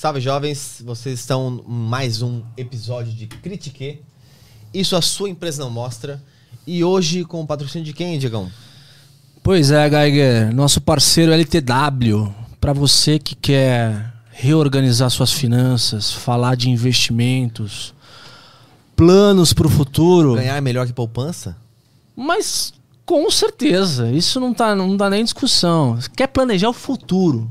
Salve jovens, vocês estão em mais um episódio de Critique. Isso a sua empresa não mostra. E hoje com o patrocínio de quem, Diegão? Pois é, Geiger, nosso parceiro LTW. Para você que quer reorganizar suas finanças, falar de investimentos, planos para o futuro. Ganhar melhor que poupança? Mas com certeza, isso não tá, não dá nem discussão. Quer planejar o futuro,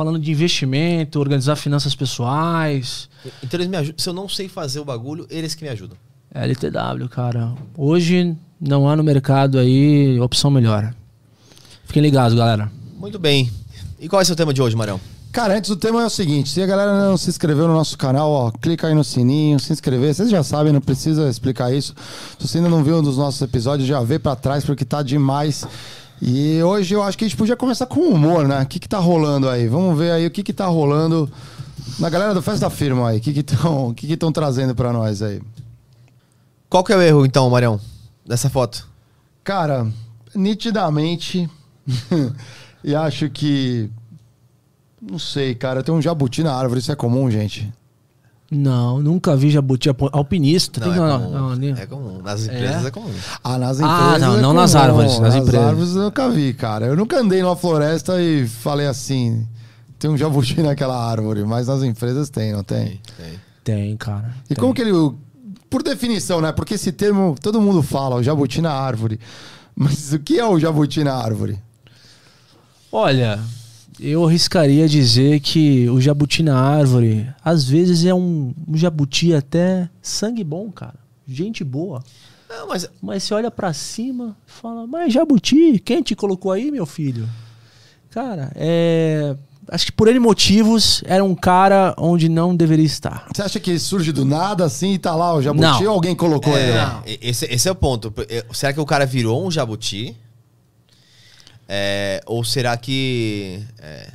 falando de investimento, organizar finanças pessoais. Então eles me ajudam. Se eu não sei fazer o bagulho, eles que me ajudam. LTW, cara. Hoje não há no mercado aí opção melhor. Fiquem ligados, galera. Muito bem. E qual é o seu tema de hoje, Marão? Cara, antes o tema é o seguinte: se a galera não se inscreveu no nosso canal, ó, clica aí no sininho, se inscrever. Vocês já sabem, não precisa explicar isso. Se você ainda não viu um dos nossos episódios, já vê pra trás, porque tá demais. E hoje eu acho que a gente podia começar com humor, né? O que, que tá rolando aí? Vamos ver aí o que, que tá rolando na galera do Festa da Firma aí. O que estão que que que trazendo pra nós aí? Qual que é o erro, então, Marião, dessa foto? Cara, nitidamente. e acho que. Não sei, cara. Tem um jabuti na árvore, isso é comum, gente. Não, nunca vi jabuti alpinista. Não, Tem- é, não, comum. não, é comum. Nas empresas é, comum. Ah, nas Ah, empresas. não, é não nas árvores, nas nas empresas. árvores eu nunca vi, cara. Eu nunca andei numa floresta e falei assim. Tem um jabuti naquela árvore, mas nas empresas tem, não tem? Tem. Tem, cara. E como que ele. Por definição, né? Porque esse termo todo mundo fala, o jabuti na árvore. Mas o que é o jabuti na árvore? Olha, eu arriscaria dizer que o jabuti na árvore, às vezes é um, um jabuti até sangue bom, cara. Gente boa. Não, mas Mas você olha pra cima e fala, mas jabuti, quem te colocou aí, meu filho? Cara, é. Acho que por N motivos era um cara onde não deveria estar. Você acha que ele surge do nada assim e tá lá o jabuti Não. ou alguém colocou ele lá? É, esse, esse é o ponto. É, Será que o cara virou um jabuti? É, ou será que é,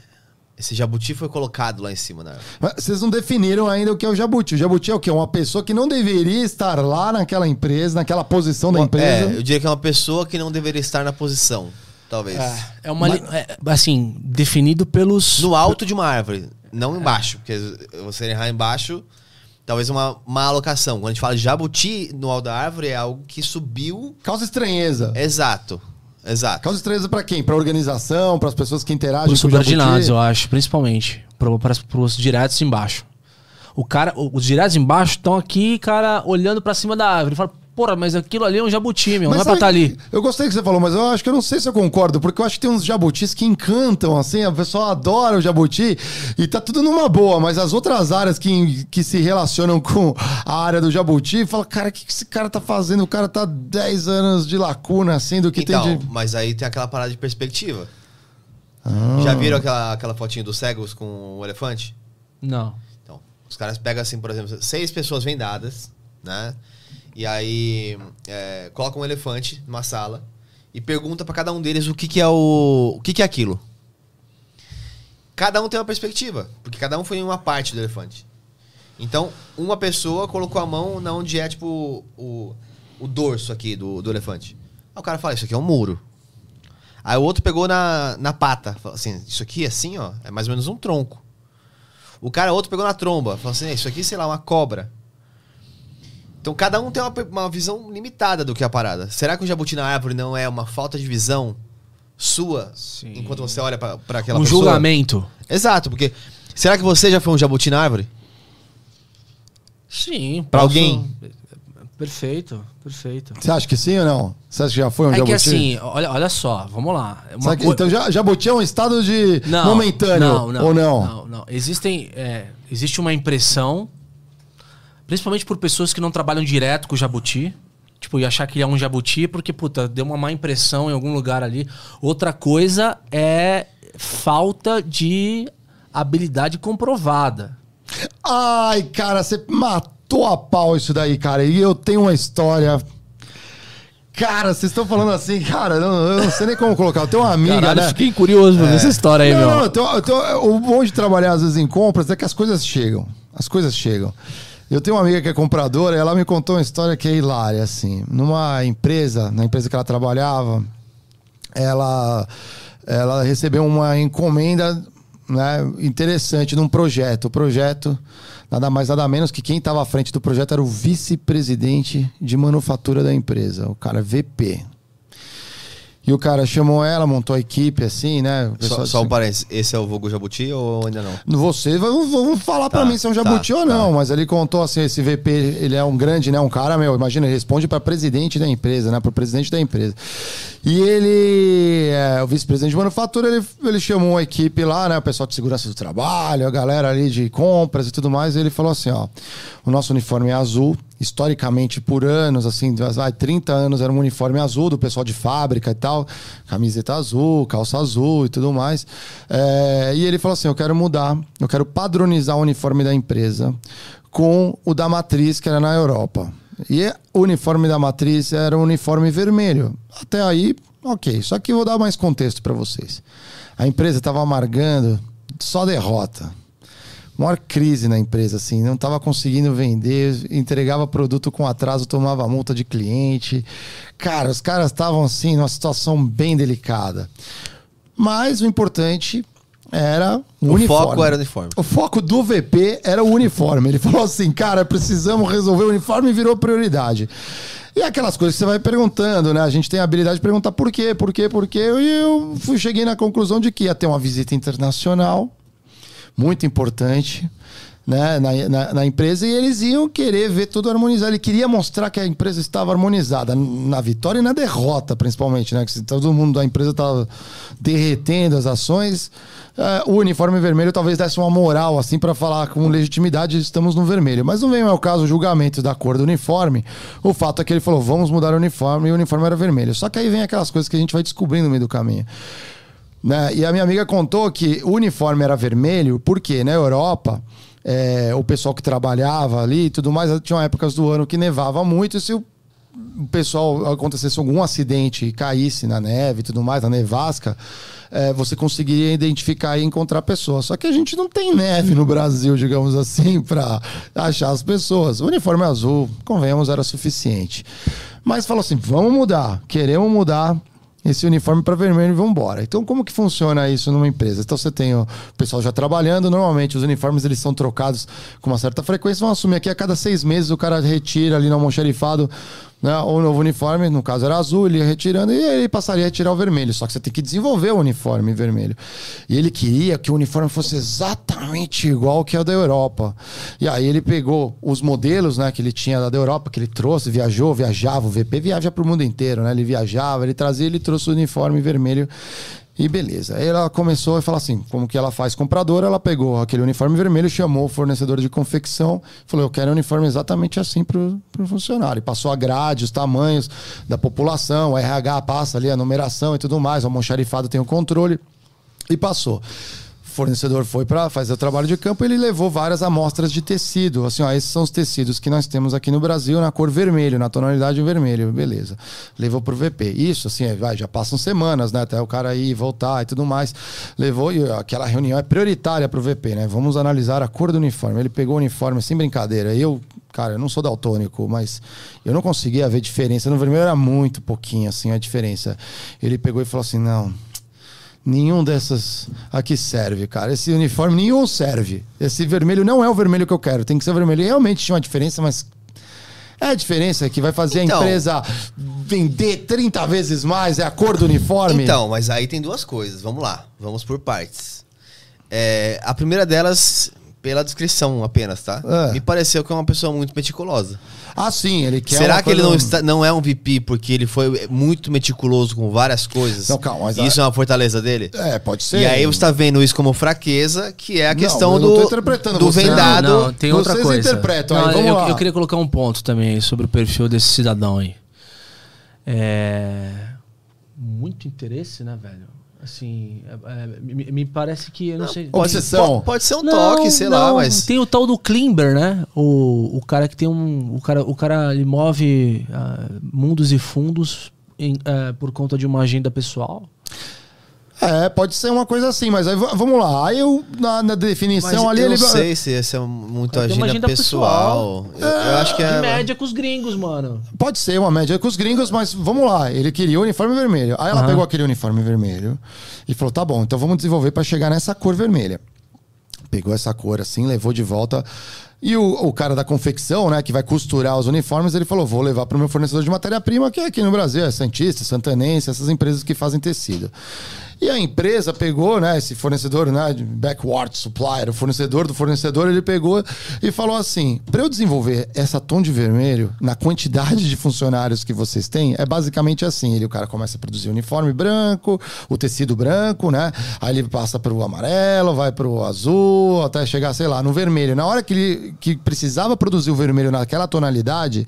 esse jabuti foi colocado lá em cima? Né? Mas Vocês não definiram ainda o que é o jabuti. O jabuti é o quê? Uma pessoa que não deveria estar lá naquela empresa, naquela posição da É, empresa. eu diria que é uma pessoa que não deveria estar na posição, talvez. É uma. li- é, assim, definido pelos. No alto de uma árvore, não embaixo. Porque você errar embaixo, talvez uma má alocação. Quando a gente fala de jabuti no alto da árvore, é algo que subiu. Causa estranheza. Exato. Exato. Causa estranheza pra quem? Pra organização, pras pessoas que interagem Os subordinados, eu acho, principalmente. Para os diretos embaixo. O cara, os diretos embaixo estão aqui, cara, olhando pra cima da árvore. Fala, porra, mas aquilo ali é um jabuti, meu. Mas não é pra estar ali. Eu gostei que você falou, mas eu acho que eu não sei se eu concordo, porque eu acho que tem uns jabutis que encantam, assim, a pessoa adora o jabuti e tá tudo numa boa, mas as outras áreas que, que se relacionam com a área do jabuti, fala, cara, o que, que esse cara tá fazendo? O cara tá 10 anos de lacuna, assim, do que então, tem de. mas aí tem aquela parada de perspectiva. Ah. Já viram aquela, aquela fotinho dos cegos com o elefante? Não. Então, os caras pegam assim, por exemplo, seis pessoas vendadas, né? E aí é, colocam um elefante numa sala e pergunta pra cada um deles o que, que é o. o que, que é aquilo. Cada um tem uma perspectiva, porque cada um foi em uma parte do elefante. Então, uma pessoa colocou a mão na onde é, tipo, o, o dorso aqui do, do elefante. Aí o cara fala, isso aqui é um muro. Aí o outro pegou na, na pata. Falou assim, isso aqui assim, ó, é mais ou menos um tronco. O cara outro pegou na tromba. Falou assim, isso aqui, sei lá, uma cobra. Então cada um tem uma, uma visão limitada do que é a parada. Será que o jabuti na árvore não é uma falta de visão sua Sim. enquanto você olha pra pra aquela um pessoa? julgamento. Exato, porque será que você já foi um jabuti na árvore? Sim. Pra posso- alguém? Perfeito, perfeito. Você acha que sim ou não? Você acha que já foi um é jabuti? que assim, olha, olha só, vamos lá. Uma que- Então já, jabuti é um estado de momentâneo, ou não? Não, não. Existem, é, existe uma impressão, principalmente por pessoas que não trabalham direto com o jabuti, tipo, e achar que ele é um jabuti porque, puta, deu uma má impressão em algum lugar ali. Outra coisa é falta de habilidade comprovada. Ai, cara, você matou a pau isso daí, cara. E eu tenho uma história. Cara, vocês estão falando assim, cara, eu não, eu não sei nem como colocar. Eu tenho uma amiga, Caralho, né? fiquei curioso pra ver essa história aí, não, meu. não, eu tenho- eu tenho- o bom de trabalhar às vezes em compras é que as coisas chegam. As coisas chegam. Eu tenho uma amiga que é compradora ela me contou uma história que é hilária, assim. Numa empresa, na empresa que ela trabalhava, ela, ela recebeu uma encomenda né, interessante num projeto. O projeto, nada mais nada menos que quem estava à frente do projeto era o vice-presidente de manufatura da empresa, o cara VP. E o cara chamou ela, montou a equipe, assim, né? O Só, só um assim, parênteses. Esse é o Vogo Jabuti ou ainda não? Você vai vão falar pra Tá, mim se é um tá, jabuti ou não, tá. mas ele contou assim, esse VP, ele é um grande, né, um cara, meu, imagina, ele responde pra presidente da empresa, né, pro presidente da empresa. E ele, é, o vice-presidente de manufatura, ele, ele chamou a equipe lá, né, o pessoal de segurança do trabalho, a galera ali de compras e tudo mais, e ele falou assim, ó, o nosso uniforme é azul, historicamente por anos, assim, vai, 30 anos era um uniforme azul do pessoal de fábrica e tal, camiseta azul, calça azul e tudo mais. É, e ele falou assim: eu quero mudar, eu quero padronizar o uniforme da empresa com o da matriz, que era na Europa. E o uniforme da matriz era um uniforme vermelho. Até aí, ok. Só que vou dar mais contexto para vocês. A empresa estava amargando só derrota maior crise na empresa, assim, não estava conseguindo vender, entregava produto com atraso, tomava multa de cliente. Cara, os caras estavam assim, numa situação bem delicada. Mas o importante era o, O uniforme. foco era o uniforme. O foco do VP era o uniforme. Ele falou assim, cara, precisamos resolver o uniforme e virou prioridade. E aquelas coisas que você vai perguntando, né? A gente tem a habilidade de perguntar por quê, por quê, por quê. E eu fui, cheguei na conclusão de que ia ter uma visita internacional muito importante né, na, na, na empresa e eles iam querer ver tudo harmonizado. Ele queria mostrar que a empresa estava harmonizada na vitória e na derrota, principalmente, né? Que todo mundo da empresa estava derretendo as ações, eh, o uniforme vermelho talvez desse uma moral assim para falar com legitimidade estamos no vermelho. Mas não vem ao caso o julgamento da cor do uniforme. O fato é que ele falou vamos mudar o uniforme e o uniforme era vermelho. Só que aí vem aquelas coisas que a gente vai descobrindo no meio do caminho. Né? E a minha amiga contou que o uniforme era vermelho porque na Europa é, o pessoal que trabalhava ali e tudo mais, tinham épocas do ano que nevava muito e se o o pessoal acontecesse algum acidente e caísse na neve e tudo mais, na nevasca, é, você conseguiria identificar e encontrar pessoas. Só que a gente não tem neve no Brasil, digamos assim, para achar as pessoas. O uniforme azul, convenhamos, era suficiente. Mas falou assim: vamos mudar, queremos mudar esse uniforme para vermelho e vamos embora. Então, como que funciona isso numa empresa? Então, você tem o pessoal já trabalhando, normalmente os uniformes eles são trocados com uma certa frequência, vamos assumir aqui a cada seis meses o cara retira ali no almoxarifado né, o novo uniforme, no caso era azul, ele ia retirando e ele passaria a retirar o vermelho. Só que você tem que desenvolver o uniforme vermelho. E ele queria que o uniforme fosse exatamente igual que o da Europa. E aí ele pegou os modelos né, que ele tinha da Europa, que ele trouxe, viajou, viajava. O VP viaja para o mundo inteiro, né? Ele viajava, ele trazia, ele trouxe o uniforme vermelho. E beleza. Aí ela começou a falar assim: como que ela faz compradora? Ela pegou aquele uniforme vermelho, chamou o fornecedor de confecção, falou: eu quero um uniforme exatamente assim para o funcionário. E passou a grade, os tamanhos da população, o RH passa ali a numeração e tudo mais, o almoxarifado tem o controle. E passou. Fornecedor foi para fazer o trabalho de campo, ele levou várias amostras de tecido. Assim, ó, esses são os tecidos que nós temos aqui no Brasil na cor vermelho, na tonalidade vermelho, beleza. Levou pro VP. Isso, assim, é, vai, já passam semanas, né? Até o cara ir, voltar e tudo mais. Levou e aquela reunião é prioritária pro VP, né? Vamos analisar a cor do uniforme. Ele pegou o uniforme sem brincadeira. Eu, cara, eu não sou daltônico, mas eu não conseguia ver diferença. No vermelho era muito pouquinho, assim, a diferença. Ele pegou e falou assim: não. Nenhum dessas aqui serve, cara. Esse uniforme nenhum serve. Esse vermelho não é o vermelho que eu quero. Tem que ser vermelho. E realmente tinha uma diferença, mas é a diferença que vai fazer Então. a empresa vender 30 vezes mais. É a cor do uniforme. Então, mas aí tem duas coisas. Vamos lá. Vamos por partes. É, a primeira delas, pela descrição apenas, tá? É. Me pareceu que é uma pessoa muito meticulosa. Ah, sim, ele quer. Será que ele não, está, não é um VP porque ele foi muito meticuloso com várias coisas? Não, calma, mas E Isso é uma fortaleza dele? É, pode ser. E aí você tá vendo isso como fraqueza, que é a Não, questão não do, tô interpretando do você. vendado. Não, não, tem outra Vocês coisa. interpretam aí, Não, vamos eu, lá. eu queria colocar um ponto também aí sobre o perfil desse cidadão aí. É. Muito interesse, né, velho? Assim, é- é, me, me parece que, eu não, sei... Pode, Obsessão. pode, pode ser um Não, toque, sei lá, não, mas. Tem o tal do Klimber, né? O, o cara que tem um... O cara, o cara ele move ah, mundos e fundos em- ah, por conta de uma agenda pessoal. É, pode ser uma coisa assim, mas aí vamos lá. Aí eu, na, na definição ali, eu ele. não sei se essa é muito uma agenda, agenda pessoal. Eu, eu acho que é. média com os gringos, mano. Pode ser uma média com os gringos, mas vamos lá. Ele queria o uniforme vermelho. Aí ela pegou aquele uniforme vermelho e falou: tá bom, então vamos desenvolver para chegar nessa cor vermelha. Pegou essa cor assim, levou de volta. E o, o cara da confecção, né, que vai costurar os uniformes, ele falou: vou levar para o meu fornecedor de matéria-prima, que é aqui no Brasil, é Santista, Santanense, essas empresas que fazem tecido. E a empresa pegou, né, esse fornecedor, né, backward supplier, o fornecedor do fornecedor, ele pegou e falou assim: para eu desenvolver essa tom de vermelho na quantidade de funcionários que vocês têm, é basicamente assim: ele, o cara começa a produzir uniforme branco, o tecido branco, né? Aí ele passa para o amarelo, vai para o azul, até chegar, sei lá, no vermelho. Na hora que ele que precisava produzir o vermelho naquela tonalidade,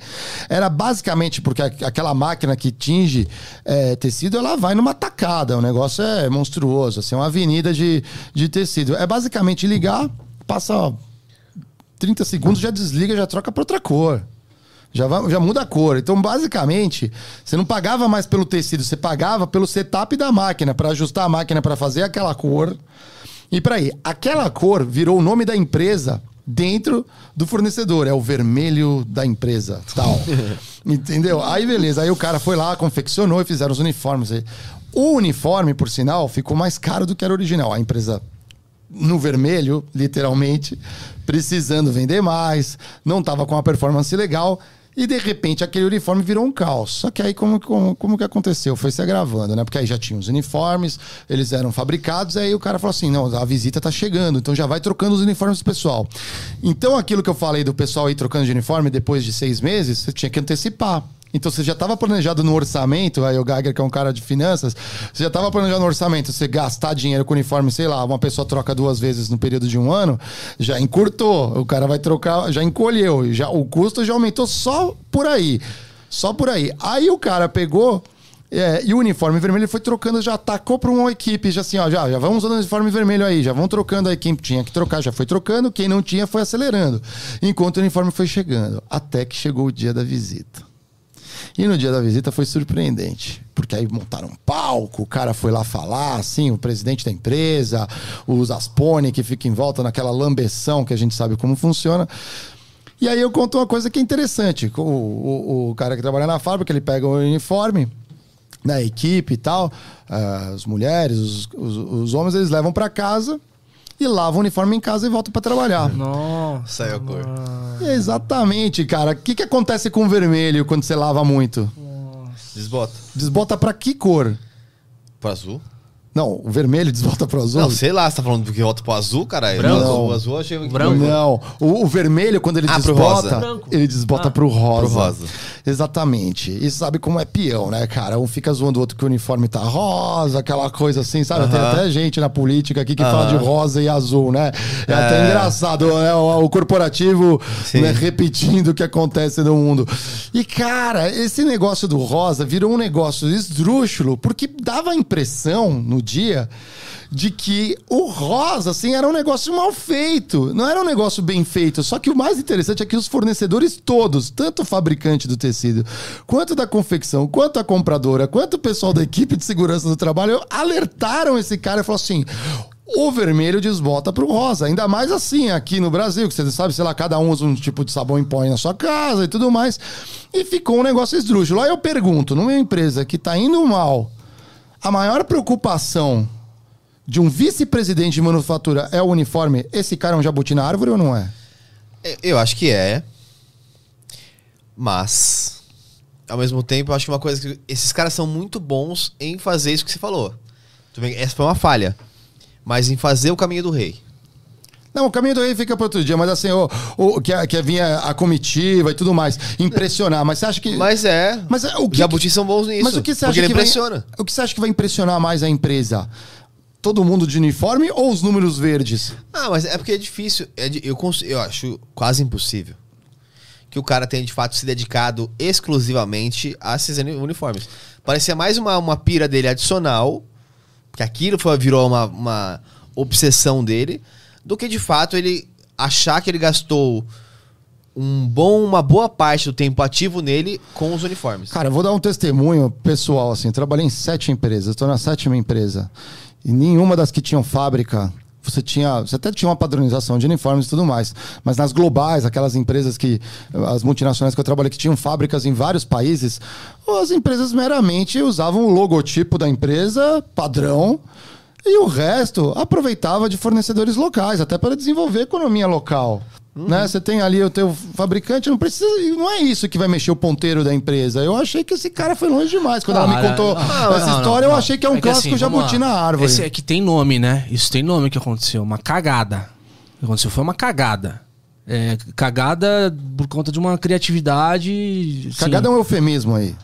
era basicamente porque aquela máquina que tinge é, tecido, ela vai numa tacada. O negócio é monstruoso, assim, é uma avenida de, de tecido. É basicamente ligar, passa 30 segundos, já desliga, já troca para outra cor. Já, vai- já muda a cor. Então, basicamente, você não pagava mais pelo tecido, você pagava pelo setup da máquina, para ajustar a máquina para fazer aquela cor. E para aí, aquela cor virou o nome da empresa dentro do fornecedor. É o vermelho da empresa, tal. Entendeu? Aí, beleza. Aí o cara foi lá, confeccionou e fizeram os uniformes. O uniforme, por sinal, ficou mais caro do que era original. A empresa no vermelho, literalmente, precisando vender mais, não estava com uma performance legal. E de repente aquele uniforme virou um caos. Só que aí como, como, como que aconteceu? Foi se agravando, né? Porque aí já tinha os uniformes, eles eram fabricados, aí o cara falou assim: não, a visita tá chegando, então já vai trocando os uniformes do pessoal. Então aquilo que eu falei do pessoal ir trocando de uniforme depois de seis meses, você tinha que antecipar. Então você já estava planejado no orçamento, aí o Geiger, que é um cara de finanças, você já estava planejado no orçamento, você gastar dinheiro com uniforme, sei lá, uma pessoa troca duas vezes no período de um ano, já encurtou, o cara vai trocar, já encolheu, já, o custo já aumentou só por aí. Só por aí. Aí o cara pegou. é, e o uniforme vermelho foi trocando, já atacou para uma equipe, já assim, ó, já, já vamos usando o uniforme vermelho aí, já vão trocando aí. Quem tinha que trocar já foi trocando, quem não tinha foi acelerando. Enquanto o uniforme foi chegando. Até que chegou o dia da visita. E no dia da visita foi surpreendente, porque aí montaram um palco, o cara foi lá falar, assim, o presidente da empresa, os Aspone que fica em volta naquela lambeção que a gente sabe como funciona. E aí eu conto uma coisa que é interessante. O, o, o cara que trabalha na fábrica, ele pega o uniforme, né, a equipe e tal, ah, as mulheres, os, os, os homens, eles levam para casa e lavam o uniforme em casa e voltam para trabalhar. Nossa. Saiu a cor. Exatamente, cara. O que, que acontece com o vermelho quando você lava muito? Desbota. Desbota pra que cor? Pro azul? Não, o vermelho desbota pro azul? Não, sei lá, você tá falando que volta pro azul, caralho? Branco. Não, o azul eu achei que Branco. Não, o, o vermelho, quando ele Ah, pro desbota, ele desbota Ah. pro rosa. Pro rosa. Exatamente. E sabe como é peão, né, cara? Um fica zoando o outro que o uniforme tá rosa, aquela coisa assim, sabe? Tem Aham. até gente na política aqui que Aham. fala de rosa e azul, né? É, até É. engraçado, né? O, o corporativo né, repetindo o que acontece no mundo. E, cara, esse negócio do rosa virou um negócio esdrúxulo, porque dava a impressão no dia de que o rosa, assim, era um negócio mal feito. Não era um negócio bem feito. Só que o mais interessante é que os fornecedores todos, tanto o fabricante do tecido, quanto da confecção, quanto a compradora, quanto o pessoal da equipe de segurança do trabalho, alertaram esse cara e falaram assim. O vermelho desbota pro rosa. Ainda mais assim, aqui no Brasil, que você sabe, sei lá, cada um usa um tipo de sabão em pó na sua casa e tudo mais. E ficou um negócio esdrúxulo. Aí eu pergunto, numa empresa que tá indo mal, a maior preocupação de um vice-presidente de manufatura é o uniforme, esse cara é um jabuti na árvore ou não é? Eu- Eu acho que é. Mas, ao mesmo tempo, eu acho que uma coisa que. Esses caras são muito bons em fazer isso que você falou. Essa foi uma falha. Mas em fazer o caminho do rei. Não, o caminho do rei fica para outro dia, mas assim, o, o, que, que vinha a comitiva e tudo mais, impressionar. Mas você acha que. Mas é. Mas é, o que, jabutis são bons nisso. mas o que você acha que vai- impressiona. o que você acha que vai impressionar mais a empresa? Todo mundo de uniforme ou os números verdes? Ah, mas é porque é difícil. É eu, cons- eu acho quase impossível que o cara tenha de fato se dedicado exclusivamente a esses uni- uniformes. Parecia mais uma, uma pira dele adicional, que aquilo foi, virou uma, uma obsessão dele, do que de fato ele achar que ele gastou um bom, uma boa parte do tempo ativo nele com os uniformes. Cara, eu vou dar um testemunho pessoal, assim. Trabalhei em sete empresas, estou na sétima empresa. e nenhuma das que tinham fábrica, você tinha, você até tinha uma padronização de uniformes e tudo mais, mas nas globais, aquelas empresas que as multinacionais que eu trabalhei que tinham fábricas em vários países, as empresas meramente usavam o logotipo da empresa padrão e o resto aproveitava de fornecedores locais, até para desenvolver economia local. Né? Você tem ali o teu fabricante, não precisa. Não é isso que vai mexer o ponteiro da empresa. Eu achei que esse cara foi longe demais. Quando ela me contou não, essa não, história, não, eu achei que é um que clássico assim, jabuti na árvore. Esse aqui tem nome, né? Isso tem nome que aconteceu. Uma cagada. O que aconteceu foi uma cagada. É, cagada por conta de uma criatividade. Cagada é um eufemismo aí.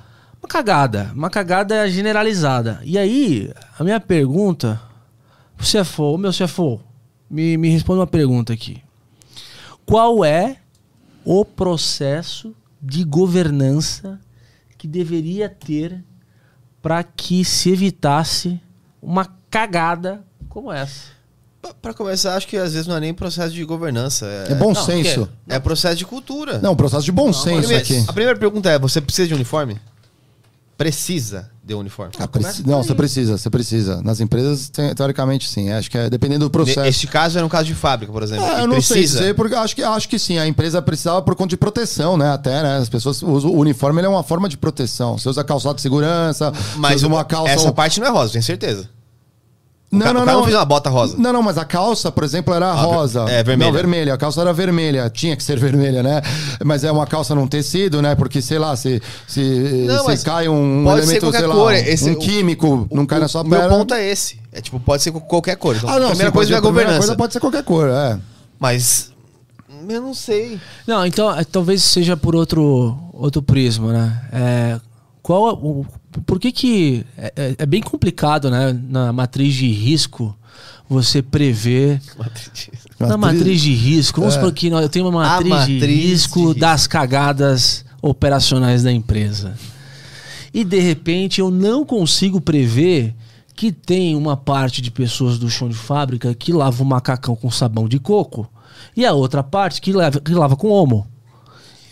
Uma cagada. Uma cagada generalizada. E aí, a minha pergunta. O CFO, meu CFO, me, me responde uma pergunta aqui. Qual é o processo de governança que deveria ter para que se evitasse uma cagada como essa? Pra- Pra começar, acho que às vezes não é nem processo de governança. É, É bom não, senso. é processo de cultura. Não, processo de bom A senso primeira- aqui. A primeira pergunta é: você precisa de uniforme? Precisa de uniforme. Ah, preci- Não, você precisa, você precisa. Nas empresas, te- teoricamente, sim. Acho que é dependendo do processo. Este caso era um caso de fábrica, por exemplo. Que eu não sei precisa. dizer, porque acho que, acho que sim. A empresa precisava por conta de proteção, né? Até, né? As pessoas usam o uniforme, ele é uma forma de proteção. Você usa calçado de segurança, Mas uma calça. essa parte não é rosa, tenho certeza. O Não, ca- não, o cara não. não fez uma bota rosa. Não, não, mas a calça, por exemplo, era ver- rosa. é, vermelha. Não, vermelha. A calça era vermelha. Tinha que ser vermelha, né? Mas é uma calça num tecido, né? Porque, sei lá, se, se, Não, se cai um elemento, sei lá, cor, um- esse- um o- químico, não cai na sua O meu ponto é esse. É tipo, pode ser qualquer cor. Então, Ah, não, a primeira sim, coisa é a a primeira governança. coisa pode ser qualquer cor, é. Mas eu não sei. Não, então é, talvez seja por outro, outro prisma, né? É, qual é o, por que que é, é- é bem complicado, né? Na matriz de risco você prever na matriz de risco. Vamos É. supor que eu tenho uma matriz, de matriz de risco risco. das cagadas operacionais da empresa. E de repente eu não consigo prever que tem uma parte de pessoas do chão de fábrica que lava o macacão com sabão de coco e a outra parte que lava, que lava com homo.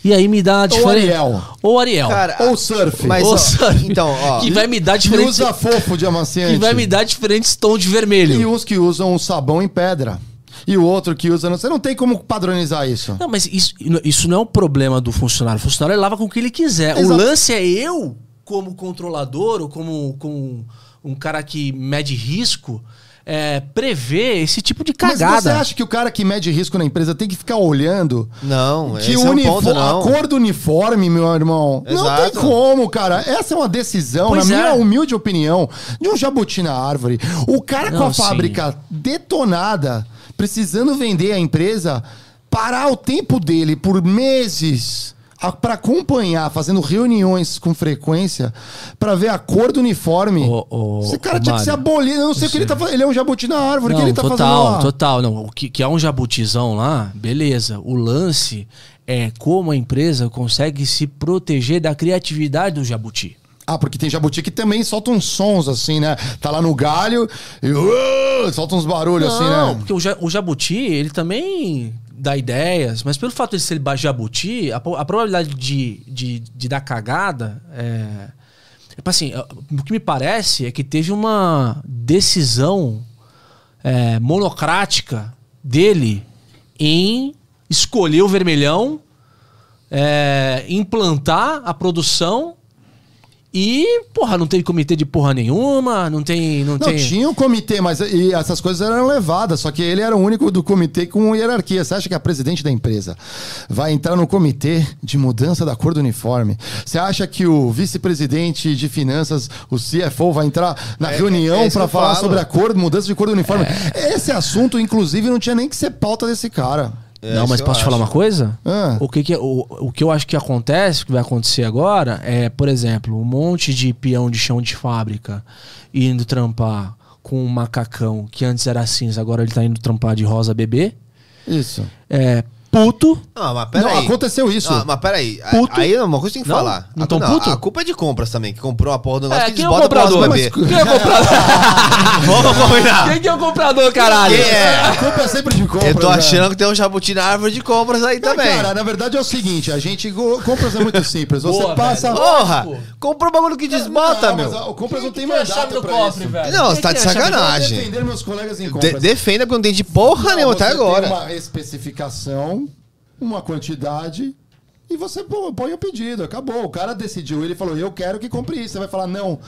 E aí me dá a diferença. Ariel. Ou Ariel. Cara, Ou surf. Mas, Ou ó, surf. então, ó. que vai me dar que diferentes. usa fofo de amaciante. Que vai me dar diferentes tons de vermelho. E uns que usam o sabão em pedra. E o outro que usa. Você não tem como padronizar isso. Não, mas isso, isso não é um problema do funcionário. O funcionário lava com o que ele quiser. O Exato. lance é eu, como controlador, ou como, como um cara que mede risco, é, prever esse tipo de Mas você cagada. acha que o cara que mede risco na empresa tem que ficar olhando Não, que esse o é um unifo- ponto, não. a cor do uniforme, meu irmão, não Exato. tem como, cara. Essa é uma decisão, Pois na minha é. humilde opinião, de um jabuti na árvore. O cara com Não, a sim. fábrica detonada, precisando vender a empresa, parar o tempo dele por meses para acompanhar, fazendo reuniões com frequência, para ver a cor do uniforme. Ô, ô, Esse cara tinha que ser Mário. abolido. Eu não sei o que ele tá fazendo. Ele é um jabuti na árvore. O que Não, ele tá fazendo total, lá? total. Não, o que, que há um jabutizão lá, beleza. O lance é como a empresa consegue se proteger da criatividade do jabuti. Ah, porque tem jabuti que também solta uns sons assim, né? Tá lá no galho e uh, solta uns barulhos assim, Não, né? porque o, ja- o jabuti, ele também dá ideias, mas pelo fato de ser jabuti, a, a probabilidade de, de, de dar cagada é. é assim, o que me parece é que teve uma decisão é, monocrática dele em escolher o vermelhão, é, implantar a produção. E, porra, não teve comitê de porra nenhuma, não tem. Não, Não, tem... tinha um comitê, mas e essas coisas eram levadas, só que ele era o único do comitê com hierarquia. Você acha que a presidente da empresa vai entrar no comitê de mudança da cor do uniforme? Você acha que o vice-presidente de finanças, o CFO, vai entrar na É, reunião é para falar falo. sobre a cor, mudança de cor do uniforme? Esse assunto, inclusive, não tinha nem que ser pauta desse cara. É, não, mas posso te falar uma coisa? Ah. O, que, que, é- o, o que eu acho que acontece, que vai acontecer agora, é, por exemplo, um monte de peão de chão de fábrica indo trampar com um macacão que antes era cinza, agora ele tá indo trampar de rosa bebê. Isso. É, puto. Não, mas Não, peraí. aconteceu isso. Não, mas peraí. Puto. Aí é uma coisa que tem que Não? falar. Não a, tão puto? A culpa é de compras também, que comprou a porra do negócio É, que quem eles é o botam pra nós comprador? beber. Quem é o comprador? Vamos combinar. Quem que é o comprador, caralho? Quem é? A culpa é sempre de compra. Eu tô né? achando que tem um jabuti na árvore de compras aí Não, também. Cara, na verdade é o seguinte, a gente compras é muito simples. Você Boa, passa. velho. Porra! Comprou o bagulho que desbota, Não, meu. mas o compras não tem Quem que é a chave pra cofre, isso. velho? Não, Quem você tá de é sacanagem. Defender meus colegas em compras. defenda porque não tem de porra Não, nenhuma até você agora. Tem uma especificação, uma quantidade e você põe o pedido. Acabou. O cara decidiu. Ele falou: Eu quero que compre isso. Você vai falar: Não.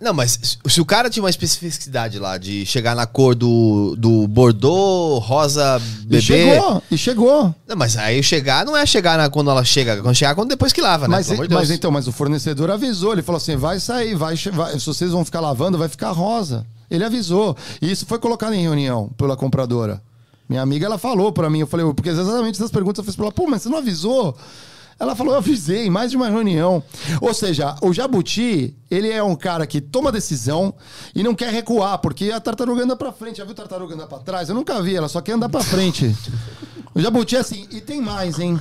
Não, mas se- o cara tinha uma especificidade lá de chegar na cor do, do Bordeaux, rosa, E bebê. chegou. E chegou. Não, mas aí chegar não é chegar na- quando ela chega, quando chegar quando depois que lava, né? Mas, de mas então, mas o fornecedor avisou. Ele falou assim: vai sair, vai, vai- Se vocês vão ficar lavando, vai ficar rosa. Ele avisou. E isso foi colocado em reunião pela compradora. Minha amiga, ela falou pra mim. Eu falei, porque exatamente essas perguntas eu fiz pra ela: pô, mas você não avisou? Ela falou, eu avisei, mais de uma reunião. Ou seja, o Jabuti, ele é um cara que toma decisão e não quer recuar, porque a tartaruga anda pra frente. Já viu tartaruga andar pra trás? Eu nunca vi, ela só quer andar pra frente. O Jabuti é assim, e tem mais, hein?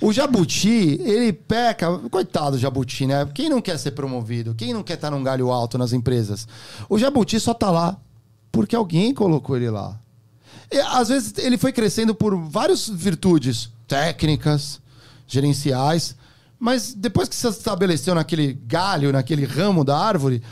O Jabuti, ele peca. Coitado do Jabuti, né? Quem não quer ser promovido? Quem não quer estar num galho alto nas empresas? O Jabuti só tá lá porque alguém colocou ele lá. E, às vezes ele foi crescendo por várias virtudes técnicas, gerenciais, mas depois que se estabeleceu naquele galho, naquele ramo da árvore,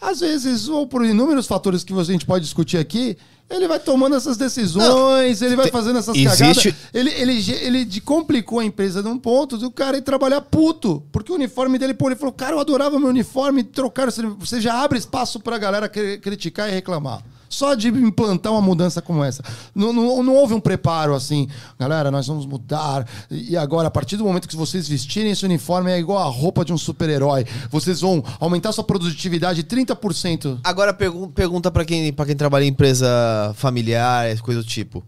às vezes, ou por inúmeros fatores que a gente pode discutir aqui, ele vai tomando essas decisões, ele vai fazendo essas existe- cagadas. Ele, ele, ele de- complicou a empresa num ponto do cara ir trabalhar puto. Porque o uniforme dele, pô, ele falou, cara, eu adorava meu uniforme, trocaram. esse uniforme." Você já abre espaço pra galera cri- criticar e reclamar. Só de implantar uma mudança como essa. Não, não, não houve um preparo assim, galera, nós vamos mudar. E agora, a partir do momento que vocês vestirem esse uniforme, é igual a roupa de um super-herói. Vocês vão aumentar sua produtividade 30%. Agora pergun pergunta pra quem, pra quem trabalha em empresa familiar, coisa do tipo.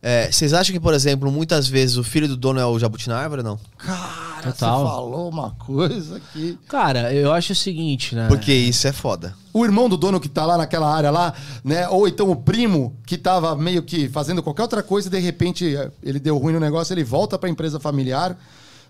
É, vocês acham que, por exemplo, muitas vezes o filho do dono é o jabuti na árvore ou não? Cara, Total. você falou uma coisa aqui. Cara, eu acho o seguinte, né? Porque isso é foda. o irmão do dono que tá lá naquela área lá, né? Ou então o primo que tava meio que fazendo qualquer outra coisa e de repente ele deu ruim no negócio, ele volta pra empresa familiar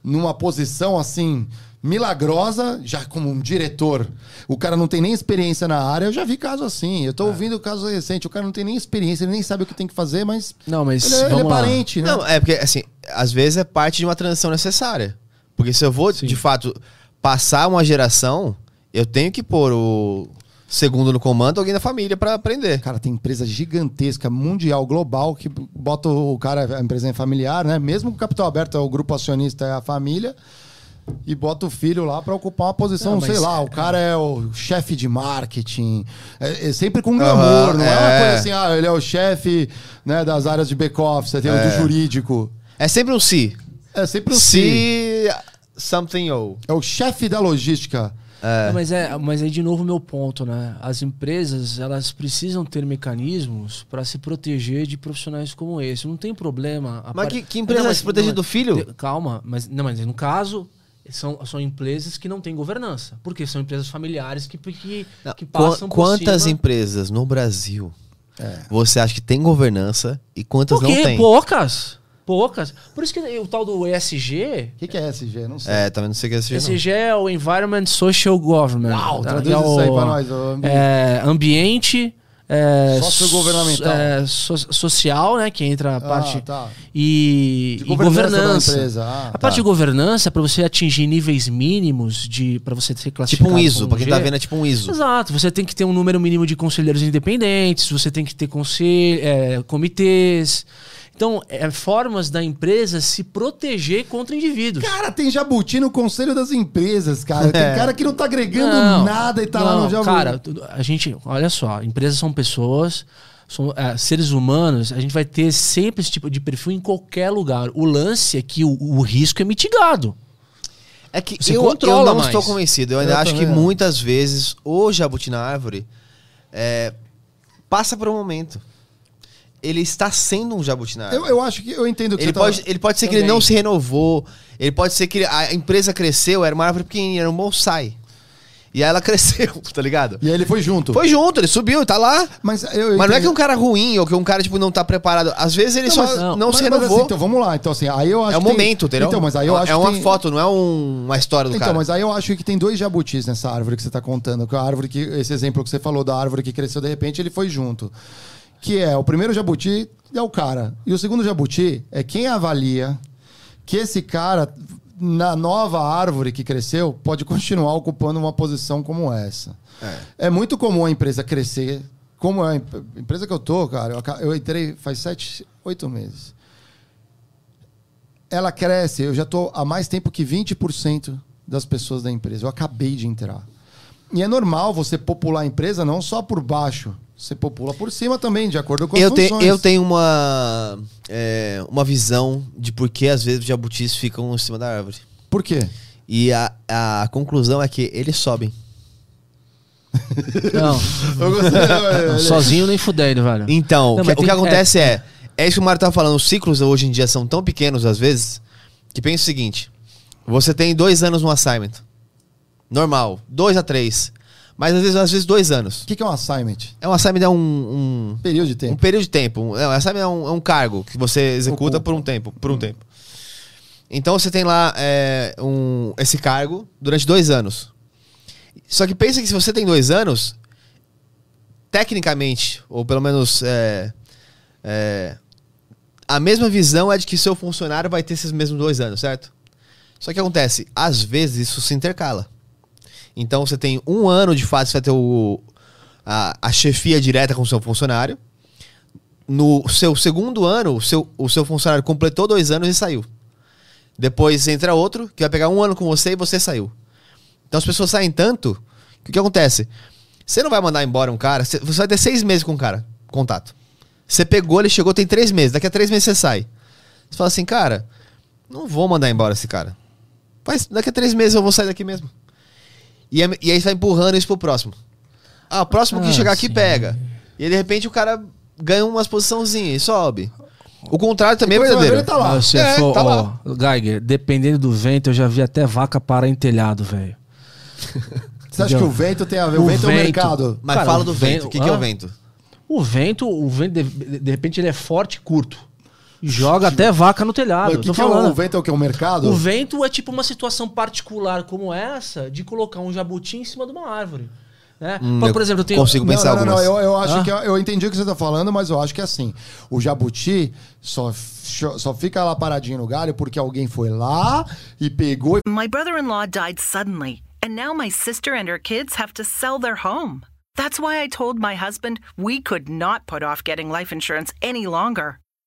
numa posição assim milagrosa, já como um diretor. O cara não tem nem experiência na área. Eu já vi caso assim. Eu tô ouvindo caso recente. O cara não tem nem experiência, ele nem sabe o que tem que fazer, mas Não, mas ele, é- ele é parente, né? Não, é porque, assim, às vezes é parte de uma transição necessária. Porque se eu vou, de fato, passar uma geração, eu tenho que pôr o segundo no comando, alguém da família pra aprender. Cara, tem empresa gigantesca, mundial, global, que bota o cara, a empresa é familiar, né? Mesmo com o capital aberto, é o grupo acionista é a família. E bota o filho lá pra ocupar uma posição, Não, sei lá, o cara é o chefe de marketing. É, é sempre com glamour, Aham, não é. uma é. coisa assim, ah, ele é o chefe né, das áreas de back-office, tem o do jurídico. É sempre um se. É sempre o si. Something ou. É o chefe da logística. É, Mas é, mas é de novo o meu ponto, né? As empresas, elas precisam ter mecanismos para se proteger de profissionais como esse. Não tem problema. A Mas par- que- que empresa Não, vai mas- se proteger não, do filho? Calma, mas não, mas no caso são, são empresas que não têm governança, porque são empresas familiares que que, que passam Qu- por quantas cima. empresas no Brasil você acha que tem governança e quantas não tem? Poucas. Poucas. Por isso que o tal do ESG, O que, que é SG? Não sei. É, também não sei o que é não. ESG é o Environment Social Government. Uau, tá? traduz é isso aí o- pra nós. ambiente. É, ambiente. É, Sociogovernamental. so- é, so- social, né? Que entra a parte. tá. E, De e governança governança. da empresa, ah, a tá. parte de governança é para você atingir níveis mínimos de para você ser classificado. Tipo um ISO, pra quem tá G. vendo é tipo um ISO. Exato, você tem que ter um número mínimo de conselheiros independentes, você tem que ter conselho, é, comitês. Então, é formas da empresa se proteger contra indivíduos. Cara, tem jabuti no conselho das empresas, cara. Tem É. cara que não tá agregando Não, nada e tá lá não, no jabuti. Cara, a gente, olha só, empresas são pessoas, são é, seres humanos, a gente vai ter sempre esse tipo de perfil em qualquer lugar. O lance é que o, o risco é mitigado. É que Você eu, controla eu não mais. estou convencido. Eu ainda Eu acho que muitas vezes o jabuti na árvore é, passa por um momento. Ele está sendo um jabuti na árvore. eu, eu acho que eu entendo o que Ele você tá- pode, ele pode ser que ele Também. não se renovou. Ele pode ser que a empresa cresceu, era uma árvore pequenininha, era um bonsai. E aí ela cresceu, tá ligado? E aí ele foi junto. Foi junto, ele subiu, tá lá. Mas, eu, eu Mas não é que um cara ruim ou que um cara, tipo, não tá preparado. Às vezes ele Não, só mas- não, não, se Mas- mas renovou. assim, então vamos lá. Então, assim, aí eu acho é o que tem- momento, entendeu? Então, mas aí eu é, acho é que uma tem- foto, não é um- uma história do Então, cara. mas aí eu acho que tem dois jabutis nessa árvore que você tá contando. Que a árvore que. Esse exemplo que você falou da árvore que cresceu de repente, ele foi junto. Que é o primeiro jabuti é o cara. E o segundo jabuti é quem avalia que esse cara, na nova árvore que cresceu, pode continuar ocupando uma posição como essa. É, muito comum a empresa crescer. Como é a emp- empresa que eu tô, cara, eu entrei faz sete, oito meses. Ela cresce, eu já tô há mais tempo que 20% das pessoas da empresa. Eu acabei de entrar. E é normal você popular a empresa não só por baixo, você popula por cima também, de acordo com as eu, te- funções. eu tenho uma, é, uma visão de por que às vezes os jabutis ficam em cima da árvore. Por quê? E a, a conclusão é que eles sobem. Não, Eu gostei. sozinho nem fudendo, velho. Então, Não, o que, o que tem- acontece é, é isso que o Mário tava falando, os ciclos hoje em dia são tão pequenos às vezes, que pensa o seguinte, você tem dois anos no assignment, normal, dois a três, mas às vezes, às vezes dois anos. O que que é um assignment? É um assignment é um, Período de um, um tempo. período de tempo, um, é, um assignment é um, é um cargo que você executa Ocupa. por um tempo, por um tempo. Então você tem lá é, um, esse cargo durante dois anos. Só que pensa que se você tem dois anos, tecnicamente, ou pelo menos é, é, a mesma visão é de que seu funcionário vai ter esses mesmos dois anos, certo? Só que acontece, às vezes isso se intercala. Então você tem um ano de fato, você vai ter o, a, a chefia direta com o seu funcionário. No seu segundo ano, o seu, o seu funcionário completou dois anos e saiu. Depois entra outro que vai pegar um ano com você e você saiu. Então as pessoas saem tanto que o que acontece? Você não vai mandar embora um cara, você vai ter seis meses com o cara, contato. Você pegou, ele chegou, tem três meses. Daqui a três meses você sai. Você fala assim, cara, não vou mandar embora esse cara. Mas daqui a três meses eu vou sair daqui mesmo. E, é- e aí você vai empurrando isso pro próximo. Ah, o próximo que Ah, chegar aqui sim. pega. E aí, de repente o cara ganha umas posiçãozinhas e sobe. O contrário também é verdadeiro. ele tá lá. Se É, for, tá ó, Geiger, dependendo do vento, eu já vi até vaca parar em telhado, velho. Você acha que o vento tem a ver? O, O vento, é o vento. mercado. Mas Cara, fala o do vento. O que, que é o vento? O vento, o vento, de, de repente, ele é forte e curto. Joga até vaca no telhado. Mas eu o que tô que é o, vento é o que? O mercado? O vento é tipo uma situação particular como essa de colocar um jabuti em cima de uma árvore. Né? Hum, Por, eu exemplo, eu tenho. consigo Não, pensar não, não, não. Eu, eu acho Ah. que eu entendi o que você tá falando, mas eu acho que é assim. O jabuti só, só fica lá paradinho no galho porque alguém foi lá e pegou My brother in law died suddenly, and now my sister and her kids have to sell their home. That's why I told my husband we could not put off getting life insurance any longer.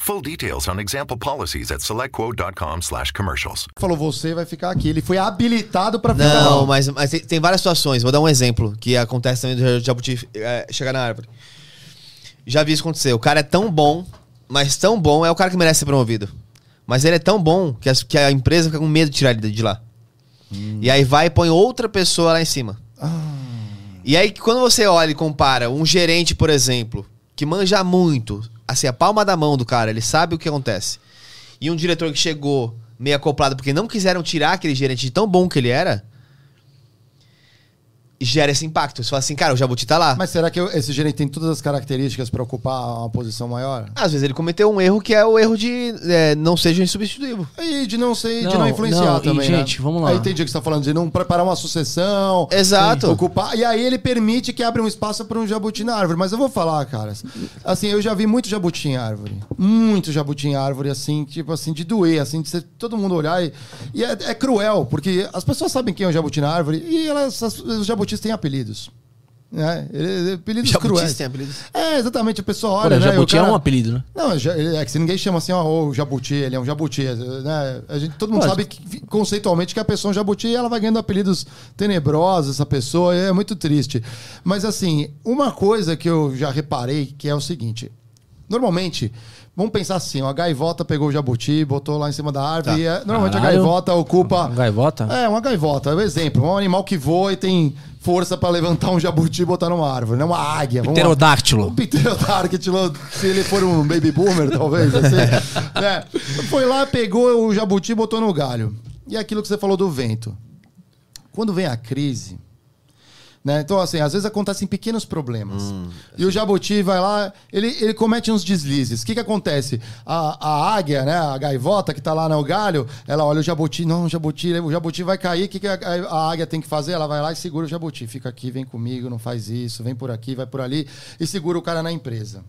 Full details on example policies at selectquote.com slash commercials. falou: você vai ficar aqui. Ele foi habilitado pra ficar Não, lá. mas, mas tem, tem várias situações. Vou dar um exemplo que acontece também do jabuti é, chegar na árvore. Já vi isso acontecer. O cara é tão bom, mas tão bom, é o cara que merece ser promovido. Mas ele é tão bom que, as- que a empresa fica com medo de tirar ele de lá. E aí vai e põe outra pessoa lá em cima. E aí, quando você olha e compara um gerente, por exemplo, que manja muito, assim, a palma da mão do cara, ele sabe o que acontece. E um diretor que chegou meio acoplado porque não quiseram tirar aquele gerente de tão bom que ele era, gera esse impacto. Você fala assim, cara, o Jabuti tá lá. Mas será que esse gerente tem todas as características pra ocupar uma posição maior? Às vezes ele cometeu um erro que é o erro de é, não seja insubstituível. E de não ser, de Não, não influenciar não, e, também. gente, né? vamos lá. Aí entendi o que você tá falando, de não preparar uma sucessão. Exato. Sim, Ocupar. E aí ele permite que abra um espaço para um jabuti na árvore. Mas eu vou falar, cara. Assim, eu já vi muito jabuti em árvore. Muito jabuti em árvore, assim, tipo assim, de doer, assim, de ser, todo mundo olhar. E, e é, é cruel, porque as pessoas sabem quem é o jabuti na árvore e elas, as- os jabutis têm apelidos. Né? Ele, ele- apelidos Jabutis cruéis. tem apelidos. É, exatamente. A pessoa Pô, olha, né? e o jabuti é cara- um apelido, né? Não, já- é que se ninguém chama assim, ó, o jabuti, ele é um jabuti, né? A gente, todo mundo Pô, sabe que, conceitualmente que a pessoa é um jabuti e ela vai ganhando apelidos tenebrosos, essa pessoa, é muito triste. Mas assim, uma coisa que eu já reparei que é o seguinte: normalmente, vamos pensar assim, ó, a gaivota pegou o jabuti, botou lá em cima da árvore, Tá. e é- normalmente a Caralho. gaivota ocupa. Uma gaivota? É, uma gaivota, é um exemplo. Um animal que voa e tem força pra levantar um jabuti e botar numa árvore, né? Uma águia. Pterodáctilo. Um pterodáctilo, se ele for um baby boomer, talvez. Assim, né? Foi lá, pegou o jabuti e botou no galho. E é aquilo que você falou do vento. Quando vem a crise. Né? Então, assim, às vezes acontecem pequenos problemas. e o jabuti vai lá, ele, ele comete uns deslizes. O que, que acontece? A, a águia, né? A gaivota que tá lá no galho, ela olha o jabuti, não, o jabuti, o jabuti vai cair. O que, que a, a águia tem que fazer? Ela vai lá e segura o jabuti. Fica aqui, vem comigo, não faz isso, vem por aqui, vai por ali. E segura o cara na empresa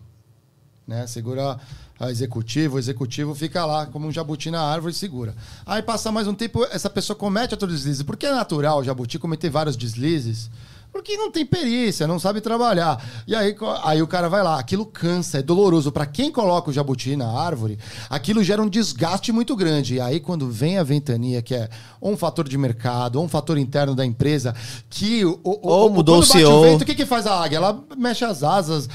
né? Segura a executivo, o executivo fica lá como um jabuti na árvore e segura. Aí passa mais um tempo, essa pessoa comete outro deslize. Porque é natural o jabuti cometer vários deslizes. Porque não tem perícia, não sabe trabalhar. E aí, aí o cara vai lá, aquilo cansa, é doloroso. Para quem coloca o jabuti na árvore, aquilo gera um desgaste muito grande. E aí, quando vem a ventania, que é um fator de mercado, ou um fator interno da empresa, que o, o- Ou o- mudou o CEO. vento, o que, que faz a águia? Ela mexe as asas,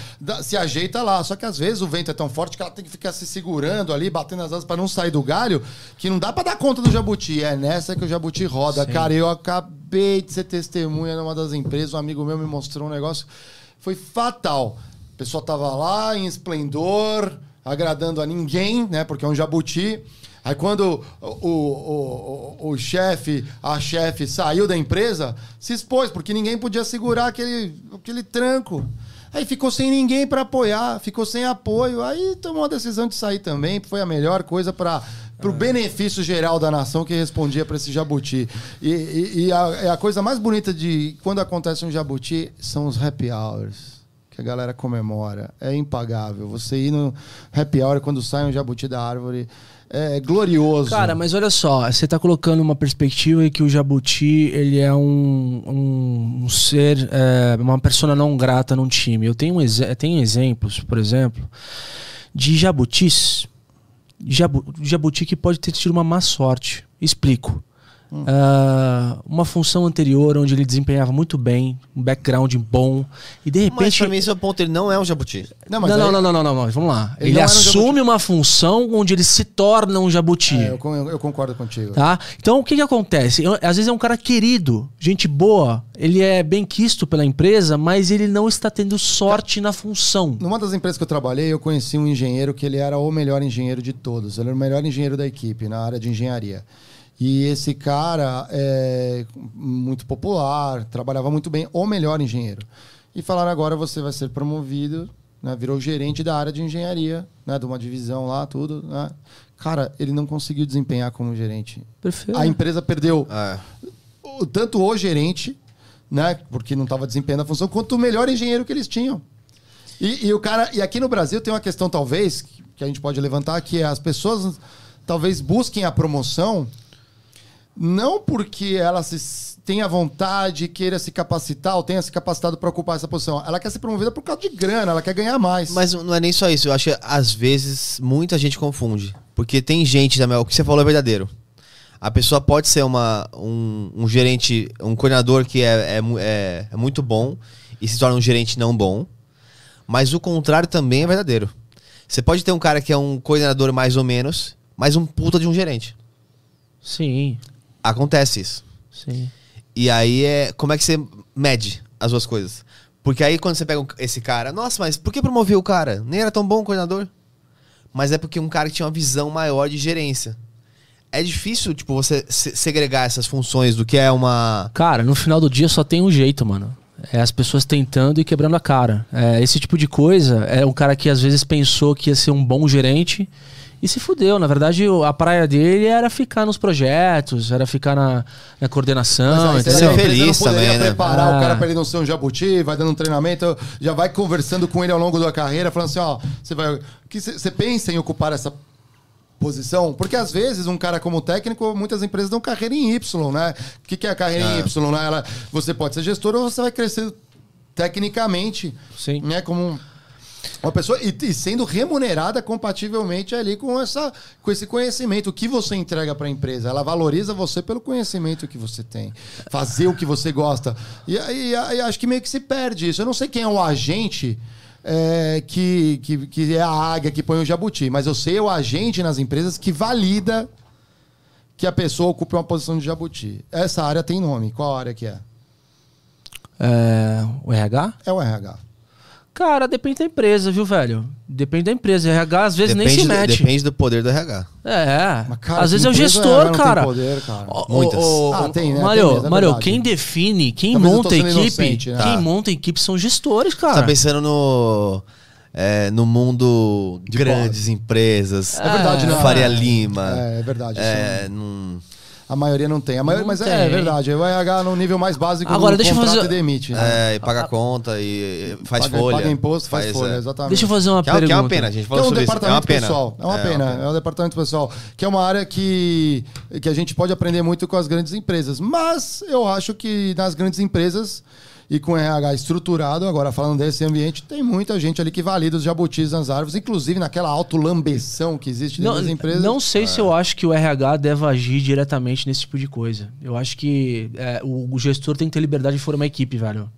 se ajeita lá. Só que às vezes o vento é tão forte que ela tem que ficar se segurando ali, batendo as asas para não sair do galho, que não dá para dar conta do jabuti. É nessa que o jabuti roda. Cara, eu acabei de ser testemunha numa das empresas, um amigo meu me mostrou um negócio. Foi fatal. A pessoa tava lá em esplendor, agradando a ninguém, né? Porque é um jabuti. Aí quando o, o, o, o chefe, a chefe saiu da empresa, se expôs, porque ninguém podia segurar aquele, aquele tranco. Aí ficou sem ninguém para apoiar, ficou sem apoio. Aí tomou a decisão de sair também, foi a melhor coisa para o benefício geral da nação que respondia para esse jabuti. E, e- e a, é a coisa mais bonita de quando acontece um jabuti são os happy hours. Que a galera comemora. É impagável. Você ir no happy hour quando sai um jabuti da árvore é glorioso. Cara, mas olha só, você tá colocando uma perspectiva que o jabuti, ele é um, um, um ser, é, uma persona não grata num time. Eu tenho, tenho exemplos, por exemplo, de jabutis, jabu, jabuti que pode ter tido uma má sorte. Explico. Ah, uma função anterior onde ele desempenhava muito bem, um background bom, e de Mas repente. pra mim, esse é o ponto. Ele não é um jabuti. Não, Não, mas não, aí- não, não, não, não, não, vamos lá. Ele Ele, um assume jabuti. uma função onde ele se torna um jabuti. É, eu, eu concordo contigo. Tá? Então, o que que acontece? Eu- às vezes é um cara querido, gente boa, ele é bem quisto pela empresa, mas ele não está tendo sorte na função. Numa das empresas que eu trabalhei, eu conheci um engenheiro que ele era o melhor engenheiro de todos. Ele era o melhor engenheiro da equipe na área de engenharia. E esse cara é muito popular, trabalhava muito bem, o melhor engenheiro. E falaram agora você vai ser promovido, né, virou gerente da área de engenharia, né, de uma divisão lá, tudo. né. Cara, ele não conseguiu desempenhar como gerente. Perfeito. A empresa perdeu É. tanto o gerente, né, porque não estava desempenhando a função, quanto o melhor engenheiro que eles tinham. E, e o cara, e aqui no Brasil tem uma questão talvez que a gente pode levantar que é as pessoas talvez busquem a promoção não porque ela se tenha vontade, queira se capacitar ou tenha se capacitado para ocupar essa posição. Ela quer ser promovida por causa de grana, ela quer ganhar mais. Mas não é nem só isso. Eu acho que às vezes muita gente confunde. Porque tem gente também, o que você falou é verdadeiro. A pessoa pode ser uma, um, um gerente, um coordenador que é, é, é- é muito bom e se torna um gerente não bom. Mas o contrário também é verdadeiro. Você pode ter um cara que é um coordenador mais ou menos, mas um puta de um gerente. Sim, Acontece isso. sim. E aí é. Como é que você mede as duas coisas? Porque aí quando você pega esse cara, nossa, mas por que promoveu o cara? Nem era tão bom o coordenador. Mas é porque um cara que tinha uma visão maior de gerência. É difícil, tipo, você se- segregar essas funções do que é uma. Cara, no final do dia só tem um jeito, mano. É as pessoas tentando e quebrando a cara. É, esse tipo de coisa é um cara que às vezes pensou que ia ser um bom gerente e se fudeu. Na verdade, a praia dele era ficar nos projetos, era ficar na, na coordenação. será entendeu? empresa feliz não também, né? preparar Ah. o cara para ele não ser um jabuti, vai dando um treinamento, já vai conversando com ele ao longo da carreira, falando assim, ó, você vai, que você pensa em ocupar essa posição? Porque às vezes um cara como técnico, muitas empresas dão carreira em Y, né? O que, que é a carreira em É. Y? Né? Ela, você pode ser gestor ou você vai crescer tecnicamente, Sim. né, como um- uma pessoa e, e sendo remunerada compativelmente ali com essa com esse conhecimento o que você entrega para a empresa. Ela valoriza você pelo conhecimento que você tem. Fazer o que você gosta. E acho que meio que se perde isso. Eu não sei quem é o agente é, que, que, que é a águia que põe o jabuti mas eu sei o agente nas empresas que valida que a pessoa ocupe uma posição de jabuti. Essa área tem nome. Qual área que é? É, o RH? é o RH Cara, depende da empresa, viu, velho? Depende da empresa. RH às vezes nem se Depende, do, mete. depende do poder do RH. É. Mas, cara, às vezes é o gestor, cara. poder, cara. Ó, Muitas. ó, ó, Ah, tem, né? Mário, Tem mesmo, é Mário, quem define, quem Talvez monta a equipe, inocente, né? quem Tá. monta a equipe são gestores, cara. tá pensando no. é, no mundo de grandes empresas. É verdade, não. Faria é. Lima. É, é verdade. É, num- A maioria não tem. A maioria, Não mas tem. é, é verdade. O RH no nível mais básico Agora, do deixa eu contrato fazer- e demite. Né? é, e paga conta e faz paga, folha. paga imposto, faz, folha, é. exatamente. Deixa eu fazer uma Que é, pergunta. que é uma pena, a gente Que é falou um sobre isso. É uma departamento pena. pessoal. É uma pena. É um departamento pessoal. Que é uma área que, que a gente pode aprender muito com as grandes empresas. Mas eu acho que nas grandes empresas e com RH estruturado, agora falando desse ambiente, tem muita gente ali que valida os jabutis nas árvores, inclusive naquela autolambeção que existe dentro Não, das empresas. não sei se eu acho que o RH deve agir diretamente nesse tipo de coisa. Eu acho que é, o, o gestor tem que ter liberdade de formar uma equipe, velho.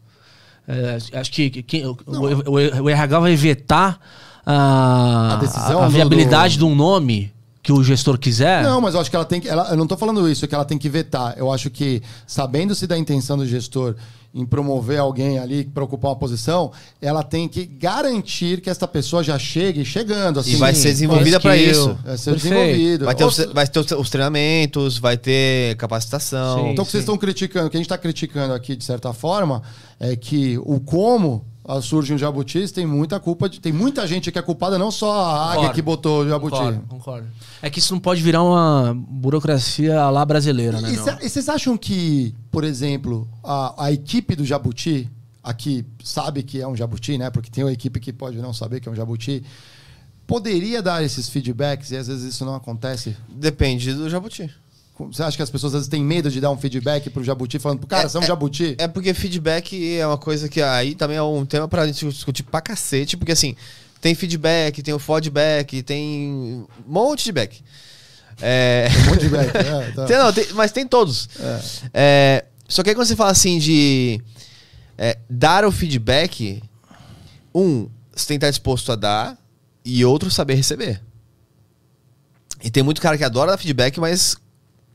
É, acho que quem- o, o- o RH vai vetar a, A decisão a viabilidade do- de um nome que o gestor quiser. Não, mas eu acho que ela tem que. Ela, eu não tô falando isso, que ela tem que vetar. Eu acho que, sabendo-se da intenção do gestor em promover alguém ali para ocupar uma posição, ela tem que garantir que essa pessoa já chegue chegando. Assim, E vai ser desenvolvida pra skill. isso. Vai ser Perfeito. desenvolvido. Vai ter, os, vai ter os- os treinamentos, vai ter capacitação. Sim. Então, o que vocês estão criticando, o que a gente está criticando aqui, de certa forma, é que o como surge um jabutis tem muita culpa. De, tem muita gente que é culpada, não só a águia Concordo. que botou o jabuti. Concordo, concordo. É que isso não pode virar uma burocracia lá brasileira, né? E e vocês acham que, por exemplo, a, a equipe do Jabuti, aqui sabe que é um Jabuti, né? Porque tem uma equipe que pode não saber que é um Jabuti, poderia dar esses feedbacks e às vezes isso não acontece? Depende do jabuti. Você acha que as pessoas às vezes têm medo de dar um feedback pro Jabuti, falando, cara, você é um Jabuti? É porque feedback é uma coisa que aí também é um tema pra gente discutir pra cacete, porque assim, tem feedback, tem o feedback, tem um monte de back. É... Um monte de back, é, tá. Tem, não, tem- mas tem todos. É, só que aí quando você fala assim de é, dar o feedback, um, você tem que estar disposto a dar, e outro, saber receber. E tem muito cara que adora dar feedback, mas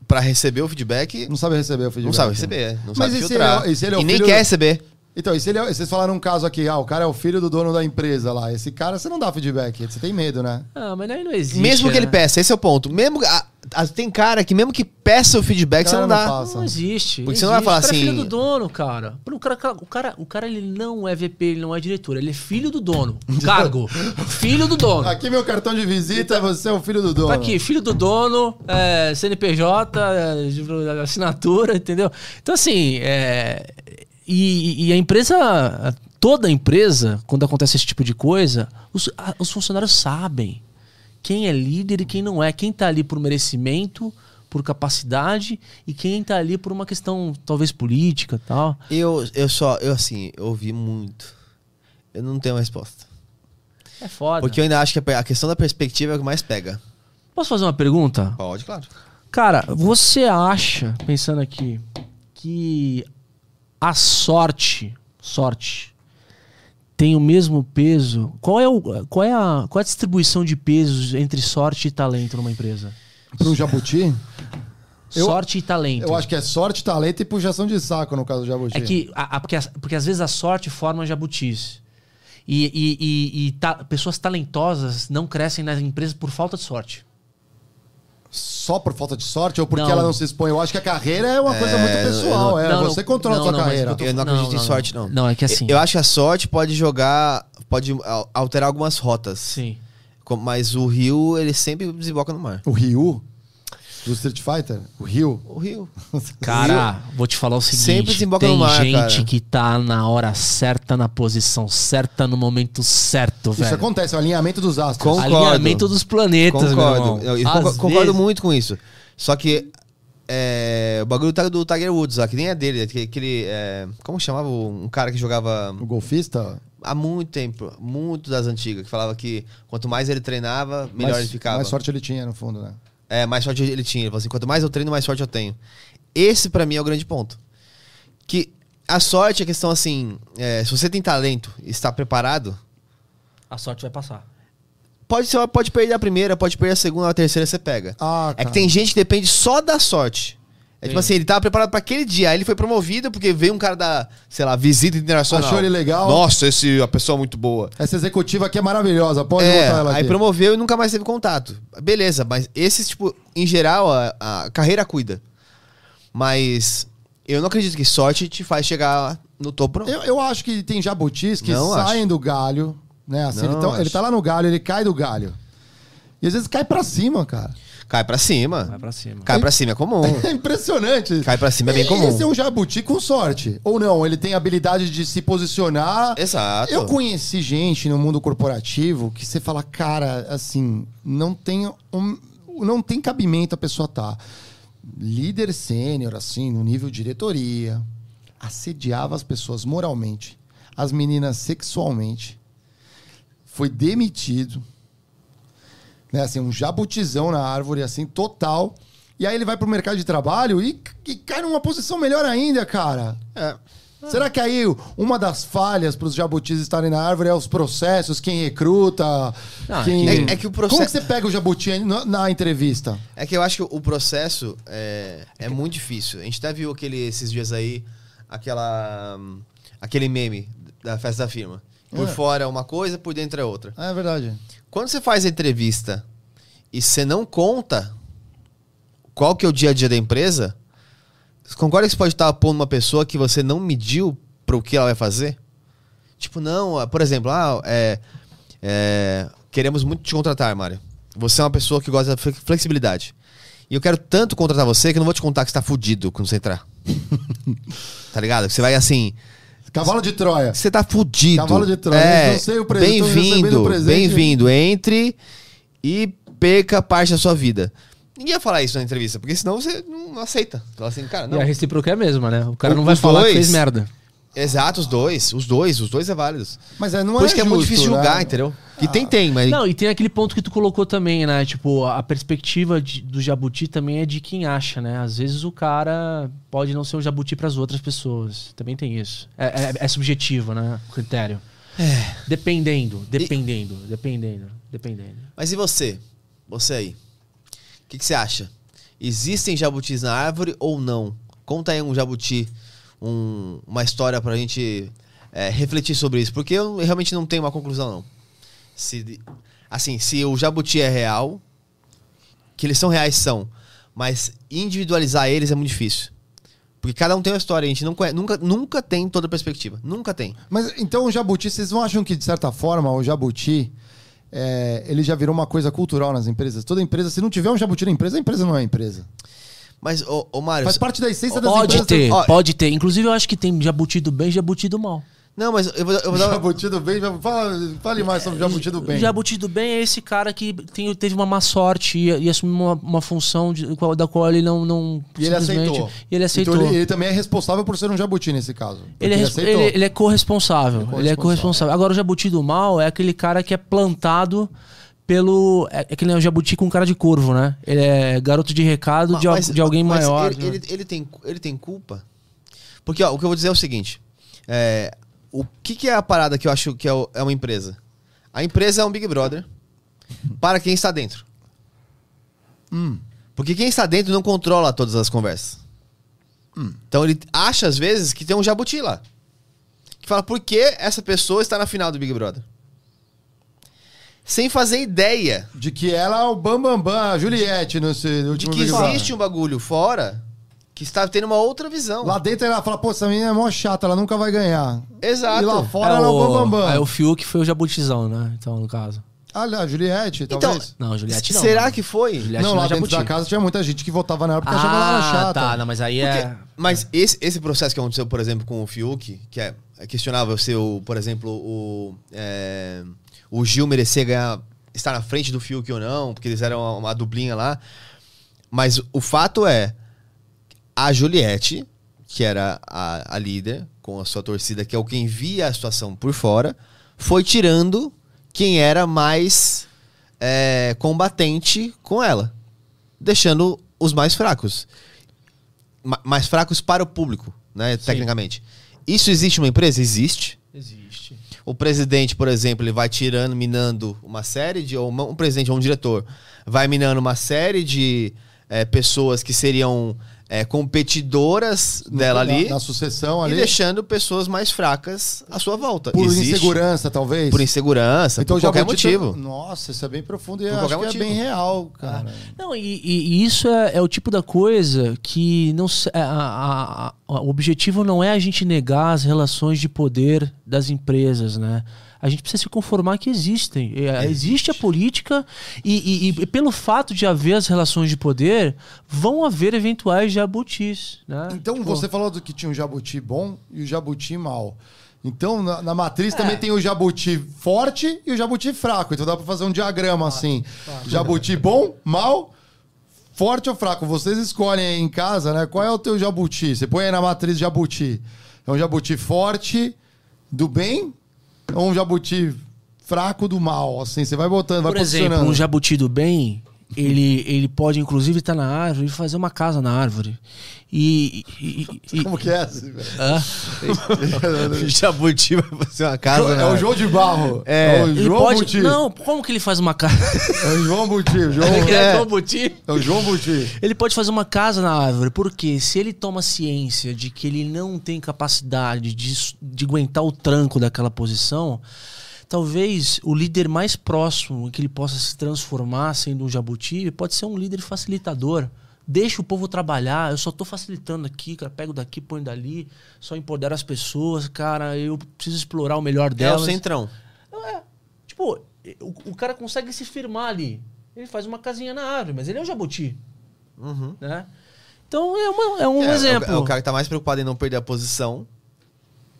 pra receber o feedback, Não sabe receber o feedback. não sabe receber, não Mas sabe e se filtrar. ele é- e se ele é o e nem quer do- receber. Então, e se ele é- vocês falaram um caso aqui, ah, o cara é o filho do dono da empresa lá. Esse cara, você não dá feedback, você tem medo, né? Ah, mas aí não existe. mesmo que né? ele peça, esse é o ponto. Mesmo a- tem cara que mesmo que peça o feedback, você Cara, não não dá. passa. Não existe. Porque você não vai existe. falar o cara assim- É filho do dono, cara. O cara, o cara, o cara ele não é VP, ele não é diretor. Ele é filho do dono. Cargo. filho do dono. Aqui meu cartão de visita, você é o filho do dono. Tá aqui, filho do dono, é, CNPJ, é, assinatura, entendeu? Então, assim, é, e, e a empresa, toda empresa, quando acontece esse tipo de coisa, os, a- os funcionários sabem quem é líder e quem não é, quem tá ali por merecimento, por capacidade e quem tá ali por uma questão talvez política e tal. Eu, eu só, eu assim, eu ouvi muito. Eu não tenho resposta. É foda. Porque eu ainda acho que a questão da perspectiva é o que mais pega. Posso fazer uma pergunta? Pode, claro. Cara, você acha, pensando aqui, que a sorte, sorte, tem o mesmo peso? Qual é, o, qual é, a, qual é a distribuição de pesos entre sorte e talento numa empresa? Para um jabuti, Eu- sorte e talento. eu acho que é sorte, talento e puxação de saco no caso do jabuti. É que, a- a- porque, porque às vezes a sorte forma jabutis. E, e, e- e ta- pessoas talentosas não crescem nas empresas por falta de sorte. Só por falta de sorte ou porque Não. ela não se expõe? Eu acho que a carreira é uma coisa muito pessoal. eu é, não, você não, controla não, a sua não, carreira. eu tô- Eu não Não, acredito não, em sorte, não. não, é que assim- Eu acho que a sorte pode jogar, pode al- alterar algumas rotas. Sim. Mas o rio, ele sempre desemboca no mar. O Ryu do Street Fighter, o Ryu. O rio. Cara, vou te falar o seguinte: Sempre desemboca tem no mar, gente cara. que tá na hora certa, na posição certa, no momento certo, Isso velho. acontece, é o alinhamento dos astros. Com- Concordo. Alinhamento dos planetas, meu Concordo. irmão. Eu, eu concordo, concordo vezes- muito com isso. Só que é, o bagulho do, do Tiger Woods lá, que nem é dele. é Aquele. aquele, é, como chamava um cara que jogava O golfista, há muito tempo, muito das antigas, que falava que quanto mais ele treinava, melhor mais, ele ficava. mais sorte ele tinha, no fundo, né? É, mais sorte ele tinha. Ele falou assim: quanto mais eu treino, mais sorte eu tenho. Esse, pra mim, é o grande ponto. Que a sorte é questão assim: é, se você tem talento e está preparado, A sorte vai passar. pode, ser, pode perder a primeira, pode perder a segunda, a terceira você pega. Ah, é que cara. tem gente que depende só da sorte. É tipo Sim. assim, ele tava preparado pra aquele dia, aí ele foi promovido porque veio um cara da, sei lá, visita internacional. Achou ele legal. Nossa, esse, a pessoa é muito boa. Essa executiva aqui é maravilhosa, pode É, botar ela aqui. aí promoveu e nunca mais teve contato. Beleza, mas esses, tipo, em geral, a, a carreira cuida. Mas eu não acredito que sorte te faz chegar no topo, não. Eu, eu acho que tem jabutis que Não saem do galho, né? Assim, Não ele, tá, acho. ele tá lá no galho, ele cai do galho. E às vezes cai pra cima, cara. Cai pra cima. Vai pra cima. Cai pra cima é comum. É impressionante. Cai pra cima é bem comum. Esse é um jabuti com sorte. Ou não, ele tem a habilidade de se posicionar. Exato. Eu conheci gente no mundo corporativo que você fala, cara, assim, não tem, um- não tem cabimento a pessoa tá líder sênior, assim, no nível diretoria, assediava as pessoas moralmente, as meninas sexualmente, foi demitido, né, assim, um jabutizão na árvore, assim, total. E aí ele vai pro mercado de trabalho e, e cai numa posição melhor ainda, cara. É. Será que aí uma das falhas para os jabutis estarem na árvore é os processos, quem recruta, Ah, quem... é- é que o processo- Como que você pega o jabuti na, na entrevista? É que eu acho que o processo é, é muito difícil. A gente até viu aquele, esses dias aí, aquela, hum, aquele meme da festa da firma. Por É. fora é uma coisa, por dentro é outra. Ah, é verdade. Quando você faz a entrevista e você não conta qual que é o dia a dia da empresa, você concorda que você pode estar pondo uma pessoa que você não mediu para o que ela vai fazer? Tipo, não, ah, por exemplo, ah, é, é, queremos muito te contratar, Mário. Você é uma pessoa que gosta da fle- flexibilidade. E eu quero tanto contratar você que eu não vou te contar que você tá fudido quando você entrar. tá ligado? Você vai assim. Cavalo de Troia. Você tá fudido. Cavalo de Troia. É, Não sei o presente, tô recebendo Bem-vindo, bem-vindo. Entre e perca parte da sua vida. Ninguém ia falar isso na entrevista, porque senão você não aceita. Fala assim, cara, não. E a recíproca é a mesma, né? O cara O- não vai falar dois- que fez merda. Exato, os dois. Os dois, os dois é válidos. Mas é, não Por é isso que é muito difícil né? julgar, entendeu? Que tem, tem, mas. Não, e tem aquele ponto que tu colocou também, né? Tipo, a perspectiva de- do jabuti também é de quem acha, né? Às vezes o cara pode não ser um jabuti pras outras pessoas. Também tem isso. É, é- é subjetivo, né? O critério. É. Dependendo, dependendo, dependendo, dependendo. Mas e você? Você aí. O que, que você acha? Existem jabutis na árvore ou não? Conta aí um jabuti, um- uma história pra gente é, refletir sobre isso. Porque eu realmente não tenho uma conclusão, não. Se, assim, se o jabuti é real, que eles são reais, são. Mas individualizar eles é muito difícil. Porque cada um tem uma história, a gente não conhece- nunca, nunca tem toda a perspectiva. Nunca tem. Mas então o jabuti, vocês não acham que, de certa forma, o jabuti é, ele já virou uma coisa cultural nas empresas? Toda empresa, se não tiver um jabuti na empresa, a empresa não é empresa. Mas, ô, ô Mário. Faz parte da essência das Pode empresas. ter, Ó, pode ter. Inclusive, eu acho que tem jabuti do bem e jabuti do mal. Não, mas eu vou, eu vou dar Jabuti do bem, já- fala, fale mais sobre o jabuti do bem. O jabuti do bem é esse cara que tem- teve uma má sorte e, e assumiu uma, uma função de- da qual ele não. não E ele aceitou. E ele aceitou. Então ele, ele também é responsável por ser um jabuti nesse caso. Ele é, aceitou. ele, ele é corresponsável. Ele é Ele é corresponsável. corresponsável. Agora, o jabuti do mal é aquele cara que é plantado pelo. É aquele é o jabuti com cara de corvo, né? Ele é garoto de recado de, al- Mas- de alguém mas maior. Ele, né? ele, ele tem, ele tem culpa? Porque, ó, o que eu vou dizer é o seguinte: é, o que, que é a parada que eu acho que é, o- é uma empresa? A empresa é um Big Brother para quem está dentro. Hum. Porque quem está dentro não controla todas as conversas. Hum. Então ele acha, às vezes, que tem um jabuti lá. Que fala por que essa pessoa está na final do Big Brother. Sem fazer ideia De que ela é o Bambambam, Bam, Bam, a Juliette no, no de último que Big Brother. existe um bagulho fora que está tendo uma outra visão. Lá dentro ela fala, pô, essa menina é mó chata, ela nunca vai ganhar. Exato. E lá fora É ela é o Bambambam. Bam, aí Bam. o Fiuk foi o jabutizão, né? Então, no caso. Ah, a Juliette, Então, talvez. Não, Juliette não. Será né? que foi? Juliette não, não lá é dentro jabuti. da casa tinha muita gente que votava nela porque achava ela Ah, chata. tá. Não, mas aí é. Porque- mas esse, esse processo que aconteceu, por exemplo, com o Fiuk, que é, é questionável se, o, por exemplo, o, é, o Gil merecer ganhar, estar na frente do Fiuk ou não, porque eles eram uma, uma duplinha lá. Mas o fato é, a Juliette, que era a, a líder, com a sua torcida, que é o quem via a situação por fora, foi tirando quem era mais é, combatente com ela, deixando os mais fracos. Ma- mais fracos para o público, né, tecnicamente. Isso existe uma empresa? Existe. Existe. O presidente, por exemplo, ele vai tirando, minando uma série de. Ou um presidente ou um diretor vai minando uma série de eh, pessoas que seriam eh, competidoras dela na, ali Na sucessão e ali. deixando pessoas mais fracas à sua volta. Por Existe. insegurança, talvez. Por insegurança, por já qualquer motivo. Nossa, isso é bem profundo e Por eu acho que é motivo. bem real, cara. Não, e, e- e isso é, é o tipo da coisa que não se- a- a- a- o objetivo não é a gente negar as relações de poder das empresas, né? A gente precisa se conformar que existem. É, Existe a política e, e- e pelo fato de haver as relações de poder, vão haver eventuais jabutis, né? Então Tipo, você falou do que tinha um jabuti bom e o jabuti mal. Então na, na É. matriz também tem o jabuti forte e o jabuti fraco. Então dá pra fazer um diagrama assim. Jabuti bom, mal, forte ou fraco. Vocês escolhem aí em casa, né? Qual é o teu jabuti? Você põe aí na matriz jabuti. É um jabuti forte do bem ou um jabuti fraco do mal? Assim, você vai botando, vai Por exemplo, posicionando. um jabuti do bem, ele, ele pode inclusive estar na árvore e fazer uma casa na árvore. E. e- e- Como que é? assim? Jabuti vai fazer uma casa. É né? o João de Barro. É. o Ele João pode. Buti. Não, como que ele faz uma casa? É o João Buti. O João, É. João Buti? é o João Buti. Ele pode fazer uma casa na árvore, porque se ele toma ciência de que ele não tem capacidade de, de aguentar o tranco daquela posição, talvez o líder mais próximo que ele possa se transformar sendo um jabuti pode ser um líder facilitador. Deixa o povo trabalhar, eu só tô facilitando aqui, cara, pego daqui, põe dali, só empodero as pessoas, cara, eu preciso explorar o melhor É o delas. centrão. Não, é. Tipo, o, o cara consegue se firmar ali. Ele faz uma casinha na árvore, mas ele é um jabuti. Né? Então é, uma- é um É, é o- exemplo. É, o cara que tá mais preocupado em não perder a posição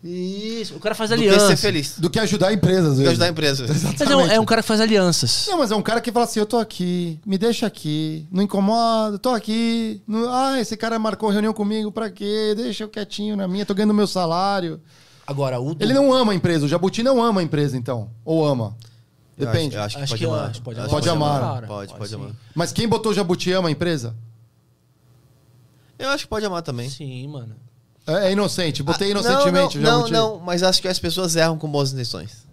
Isso, o cara faz do que aliança. ser feliz. Do que ajudar a empresa, às Do que ajudar a empresa. Mas é um, é um cara que faz alianças. Não, mas é um cara que fala assim, eu tô aqui, me deixa aqui, não incomoda, tô aqui. Não, ah, esse cara marcou reunião comigo, pra quê? Deixa eu quietinho na minha, tô ganhando meu salário. Agora, o Ele não ama a empresa, o Jabuti não ama a empresa, então. Ou ama. Eu Depende. acho, eu acho que Acho pode que amar. acho, pode amar. Pode amar. Pode, amar. Mas quem botou o Jabuti ama a empresa? Eu acho que pode amar também. Sim, mano. É, é inocente, botei Ah, inocentemente não, o não, não, não, mas acho que as pessoas erram com boas intenções.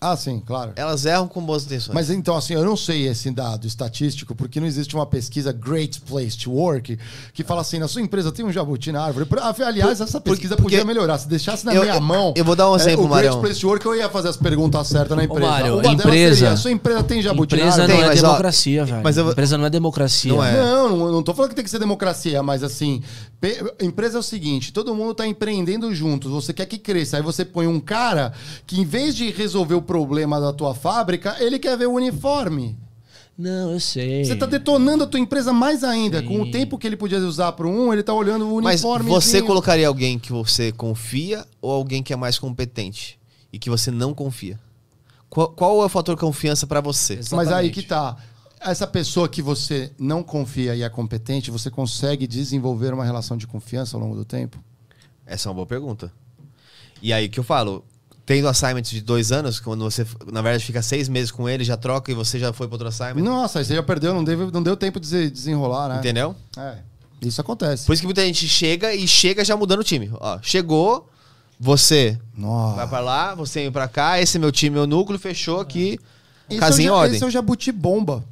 Ah, sim, claro. Elas erram com boas intenções. Mas então, assim, eu não sei esse dado estatístico, porque não existe uma pesquisa Great Place to Work que fala assim: na sua empresa tem um jabuti na árvore. Por- Aliás, essa pesquisa porque- podia melhorar. Se deixasse na Eu- minha eu- mão. eu vou dar um é, exemplo, O Great. Place to Work, eu ia fazer as perguntas certas na empresa. Mário, Uma delas empresa- seria, sua empresa tem jabuti na Empresa árvore? não Tem, é democracia, velho. mas eu Empresa não é democracia. Não é. Não, não, não tô falando que tem que ser democracia, mas assim, empresa é o seguinte, todo mundo tá empreendendo juntos, você quer que cresça, aí você põe um cara que em vez de resolver o problema da tua fábrica, ele quer ver o uniforme. Não, eu sei. Você tá detonando a tua empresa mais ainda, com o tempo que ele podia usar para um, ele tá olhando o Mas uniforme. você colocaria alguém que você confia ou alguém que é mais competente e que você não confia? Qual, qual é o fator confiança pra você? Exato. Mas aí Exatamente. que tá. Essa pessoa que você não confia e é competente, você consegue desenvolver uma relação de confiança ao longo do tempo? Essa é uma boa pergunta. E aí que eu falo, tendo assignment de dois anos, quando você, na verdade, fica seis meses com ele, já troca e você já foi para outro assignment. Nossa, aí você já perdeu, não, deve, não deu tempo de se desenrolar, né? Entendeu? É. Isso acontece. Por isso que muita gente chega e chega já mudando o time. Ó, chegou, você Nossa. vai pra lá, você vem pra cá, esse é meu time, meu núcleo, fechou aqui, casinha em é o, ja- ordem. Esse é o jabuti bomba.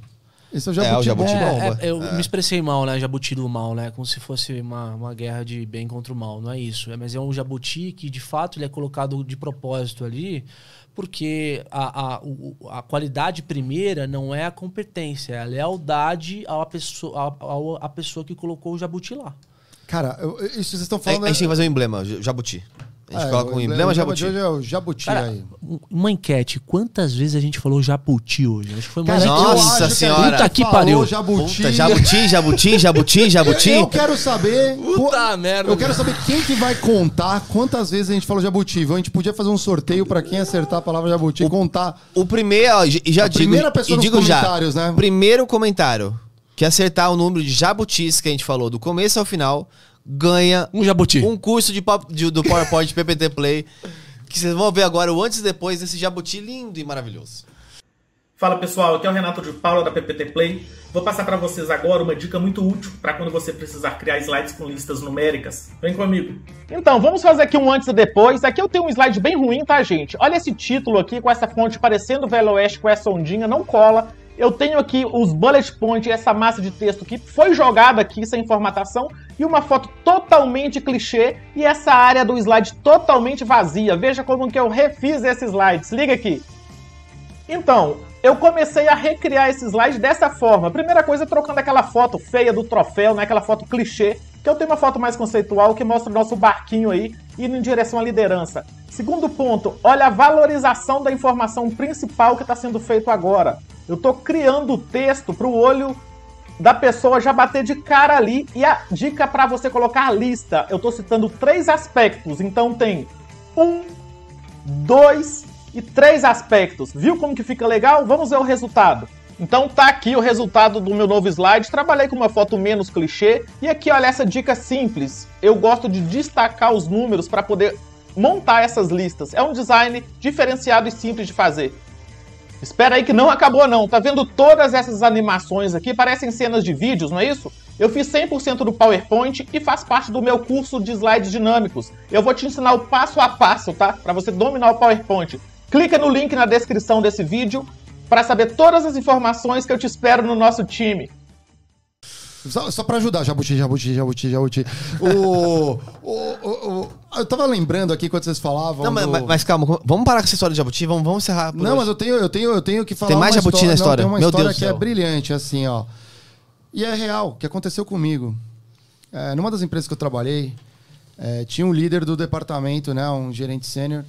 Esse é o É, jabuti, o jabuti bomba. bomba. É, é, eu me expressei mal, né? Jabuti do mal, né? Como se fosse uma, uma guerra de bem contra o mal. Não é isso. É, mas é um jabuti que, de fato, ele é colocado de propósito ali, porque a, a, a qualidade primeira não é a competência, é a lealdade à pessoa, à, à pessoa que colocou o jabuti lá. Cara, eu- isso vocês estão falando... a gente tem que fazer um emblema, jabuti. A gente É, coloca um o emblema jabuti. hoje é o jabuti Cara, aí. um- uma enquete. Quantas vezes a gente falou jabuti hoje? Acho que foi mais Cara, Nossa senhora. gente Puta que pariu. Jabuti. Puta, jabuti, jabuti, jabuti, jabuti. Eu quero saber. Puta merda, Eu quero saber quem que vai contar quantas vezes a gente falou jabuti. A gente podia fazer um sorteio pra quem acertar a palavra jabuti e contar. O primeiro, ó, e já A digo, primeira pessoa e nos digo já, comentários, né? Primeiro comentário. que acertar o número de jabutis que a gente falou do começo ao final ganha Um jabuti. um curso de, de- do PowerPoint PPT Play. Que vocês vão ver agora o antes e depois desse jabuti lindo e maravilhoso. Fala pessoal, aqui é o Renato de Paula da PPT Play. Vou passar para vocês agora uma dica muito útil para quando você precisar criar slides com listas numéricas. Vem comigo. Então, vamos fazer aqui um antes e depois. Aqui eu tenho um slide bem ruim, tá, gente? Olha esse título aqui com essa fonte parecendo Velho Oeste com essa ondinha, não cola. Eu tenho aqui os bullet points, essa massa de texto que foi jogada aqui sem formatação e uma foto totalmente clichê e essa área do slide totalmente vazia. Veja como que eu refiz esse slide. Se liga aqui. Então, eu comecei a recriar esse slide dessa forma. Primeira coisa, trocando aquela foto feia do troféu, né? Aquela foto clichê. Que eu tenho uma foto mais conceitual que mostra o nosso barquinho aí indo em direção à liderança. Segundo ponto, olha a valorização da informação principal que está sendo feito agora. Eu estou criando o texto para o olho da pessoa já bater de cara ali. E a dica para você colocar a lista, eu estou citando três aspectos. Então tem um, dois e três aspectos. Viu como que fica legal? Vamos ver o resultado. Então tá aqui o resultado do meu novo slide. Trabalhei com uma foto menos clichê e aqui olha essa dica simples. Eu gosto de destacar os números para poder montar essas listas. É um design diferenciado e simples de fazer. Espera aí que não acabou não. Tá vendo todas essas animações aqui? Parecem cenas de vídeos, não é isso? Eu fiz 100% do PowerPoint e faz parte do meu curso de slides dinâmicos. Eu vou te ensinar o passo a passo, tá? Para você dominar o PowerPoint. Clica no link na descrição desse vídeo para saber todas as informações que eu te espero no nosso time. Só, só pra ajudar, Jabuti, Jabuti, Jabuti, Jabuti. O, o, o, o- eu tava lembrando aqui quando vocês falavam. Não, mas, do- mas- mas calma, vamos parar com essa história de jabuti, vamos, vamos encerrar. Não, hoje. mas eu tenho, eu tenho, eu tenho que falar. Tem mais uma jabuti na história? Não, tem uma Meu história Deus que é brilhante, assim, ó. E é real, que aconteceu comigo. É, numa das empresas que eu trabalhei, é, tinha um líder do departamento, né, um gerente sênior.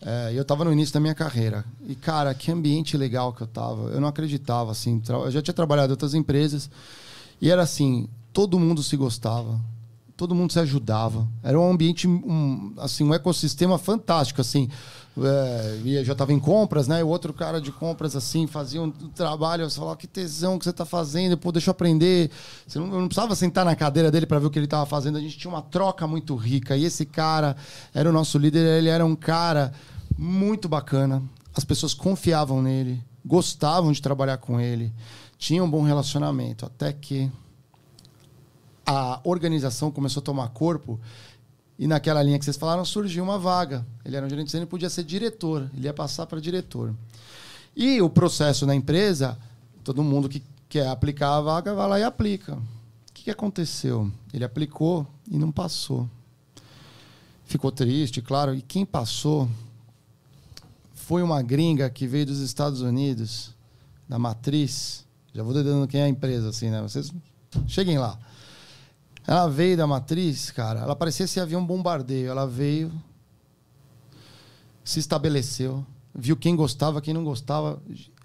é, e eu tava no início da minha carreira. E, cara, que ambiente legal que eu tava. Eu não acreditava, assim. Eu já tinha trabalhado em outras empresas. E era assim, todo mundo se gostava. Todo mundo se ajudava. Era um ambiente, um, assim, um ecossistema fantástico, assim. É, já estava em compras, né? E o outro cara de compras, assim, fazia um trabalho. Você falava, que tesão que você está fazendo. Pô, deixa eu aprender. Você não, eu não precisava sentar na cadeira dele para ver o que ele estava fazendo. A gente tinha uma troca muito rica. E esse cara era o nosso líder. Ele era um cara muito bacana. As pessoas confiavam nele, gostavam de trabalhar com ele, tinham um bom relacionamento. Até que a organização começou a tomar corpo e naquela linha que vocês falaram surgiu uma vaga. Ele era um gerente sênior podia ser diretor, ele ia passar para diretor. E o processo na empresa, todo mundo que quer aplicar a vaga vai lá e aplica. O que, que aconteceu? Ele aplicou e não passou. Ficou triste, claro. E quem passou foi uma gringa que veio dos Estados Unidos, da matriz. Já vou dando quem é a empresa, assim, né? Vocês cheguem lá. Ela veio da matriz, cara. Ela parecia esse avião bombardeio. Ela veio, se estabeleceu, viu quem gostava, quem não gostava.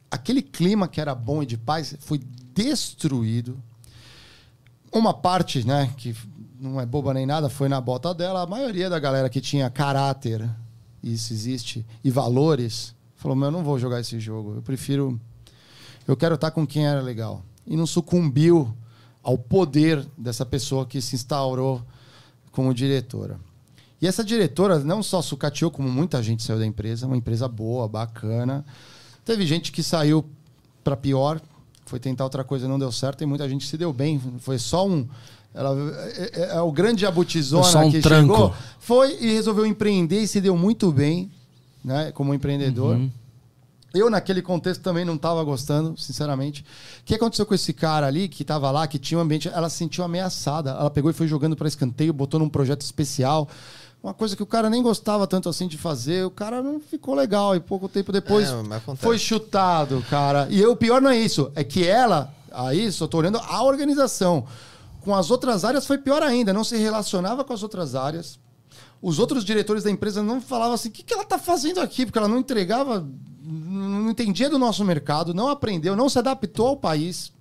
Aquele clima que era bom e de paz foi destruído. Uma parte, né, que não é boba nem nada, foi na bota dela. A maioria da galera que tinha caráter, isso existe, e valores, falou: Meu, eu não vou jogar esse jogo. Eu prefiro. Eu quero estar com quem era legal. E não sucumbiu ao poder dessa pessoa que se instaurou como diretora. E essa diretora não só sucateou, como muita gente saiu da empresa, uma empresa boa, bacana. Teve gente que saiu para pior, foi tentar outra coisa não deu certo, e muita gente se deu bem. Foi só um. Ela, é, é- é o grande jabutizona um que tranco. chegou, foi e resolveu empreender e se deu muito bem, né, como empreendedor. Eu, naquele contexto, também não estava gostando, sinceramente. O que aconteceu com esse cara ali, que estava lá, que tinha um ambiente. Ela se sentiu ameaçada. Ela pegou e foi jogando para escanteio, botou num projeto especial. Uma coisa que o cara nem gostava tanto assim de fazer. O cara não ficou legal. E pouco tempo depois É, foi chutado, cara. E o pior não é isso. É que ela, aí, só tô olhando a organização. Com as outras áreas foi pior ainda. Não se relacionava com as outras áreas. Os outros diretores da empresa não falavam assim: o que, que ela tá fazendo aqui? Porque ela não entregava, entendia do nosso mercado, não aprendeu, não se adaptou ao país.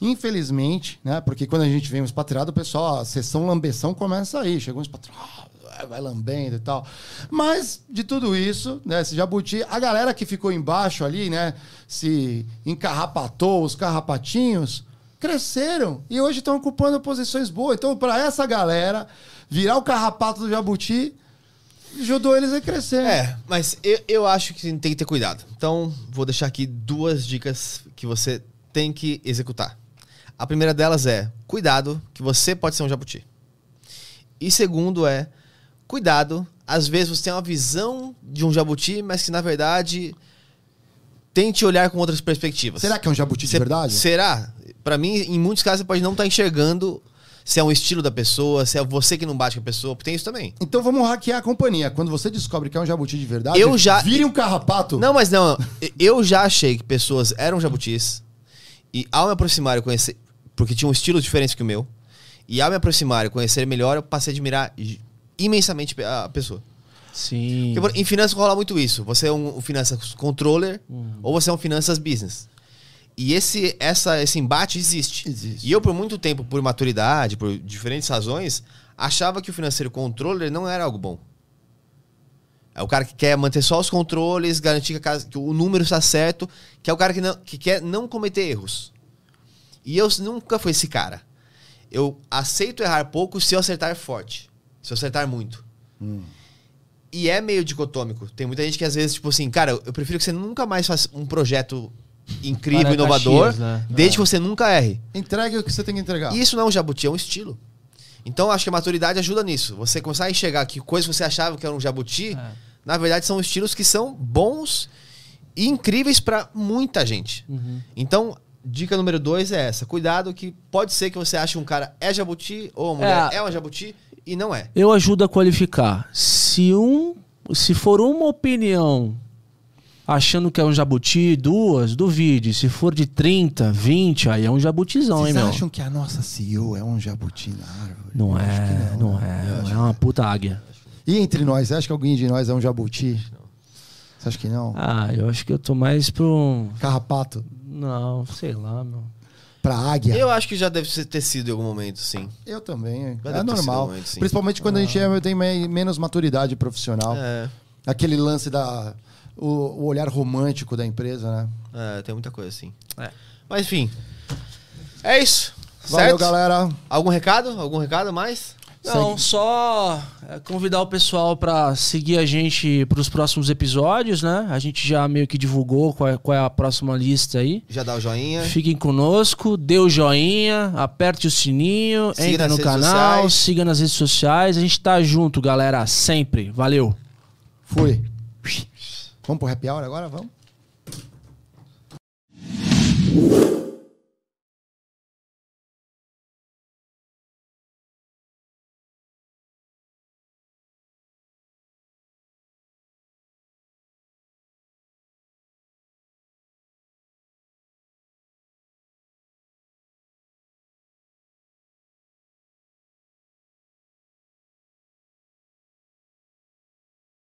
Infelizmente, né? Porque quando a gente vem um expatriado, o pessoal, a sessão lambeção começa aí. Chegou um expatriado, ah, vai lambendo e tal. Mas, de tudo isso, né? Esse jabuti, a galera que ficou embaixo ali, né? Se encarrapatou, os carrapatinhos. cresceram e hoje estão ocupando posições boas. Então, para essa galera virar o carrapato do jabuti, ajudou eles a crescer. É, mas eu, eu acho que tem que ter cuidado. Então, vou deixar aqui duas dicas que você tem que executar. A primeira delas é: cuidado, que você pode ser um jabuti. E segundo é: cuidado, às vezes você tem uma visão de um jabuti, mas que na verdade tente olhar com outras perspectivas. Será que é um jabuti de Cê- verdade? Será? Pra mim, em muitos casos, você pode não estar enxergando se é um estilo da pessoa, se é você que não bate com a pessoa, porque tem isso também. Então vamos hackear a companhia. Quando você descobre que é um jabuti de verdade, Eu já- vire um carrapato. Não, mas não. Eu já achei que pessoas eram jabutis. E ao me aproximar e conhecer. Porque tinha um estilo diferente que o meu. E ao me aproximar e conhecer melhor, eu passei a admirar imensamente a pessoa. Sim. Porque por- em finanças rola muito isso. Você é um, um finanças controller ou você é um finanças business. E esse, essa, esse embate existe. Existe. E eu, por muito tempo, por maturidade, por diferentes razões, achava que o financeiro controller não era algo bom. É o cara que quer manter só os controles, garantir que, a que o número está certo, que é o cara que, não, que quer não cometer erros. E eu nunca fui esse cara. Eu aceito errar pouco se eu acertar forte. Se eu acertar muito. E é meio dicotômico. Tem muita gente que às vezes, tipo assim, cara, eu prefiro que você nunca mais faça um projeto incrível, Para inovador, Caxias, né? desde É. que você nunca erre. Entregue o que você tem que entregar. E isso não é um jabuti, é um estilo. Então, eu acho que a maturidade ajuda nisso. Você começar a enxergar que coisas que você achava que era um jabuti, É. na verdade são estilos que são bons e incríveis pra muita gente. Uhum. Então, dica número dois é essa. Cuidado que pode ser que você ache um cara é jabuti ou uma mulher É. é, uma jabuti e não é. Eu ajudo a qualificar. Se um, se for uma opinião achando que é um jabuti, duas, duvide. Se for de 30, 20, aí é um jabutizão, Vocês hein, meu? acham que a nossa CEO é um jabuti na árvore? Não é, que não, né? é. Não é uma puta águia. E entre nós, você acha que alguém de nós é um jabuti? Você acha que não? Ah, eu acho que eu tô mais pro. Carrapato? Não, sei lá, meu. Pra águia? Eu acho que já deve ter sido em algum momento, sim. Eu também. Vai É normal. momento, sim. Principalmente quando a gente é- tem me- menos maturidade profissional. É, Aquele lance da. O, o olhar romântico da empresa, né? é, tem muita coisa assim. É. Mas enfim. É isso. Valeu, certo? galera. Algum recado? Algum recado mais? Não, só é, convidar o pessoal pra seguir a gente pros próximos episódios, né? A gente já meio que divulgou qual é, qual é a próxima lista aí. Já dá o joinha. Fiquem conosco, dê o joinha, aperte o sininho, Siga entra no canal, sociais. siga nas redes sociais. A gente tá junto, galera, sempre. Valeu. Fui. Vamos pro happy hour agora? Vamos?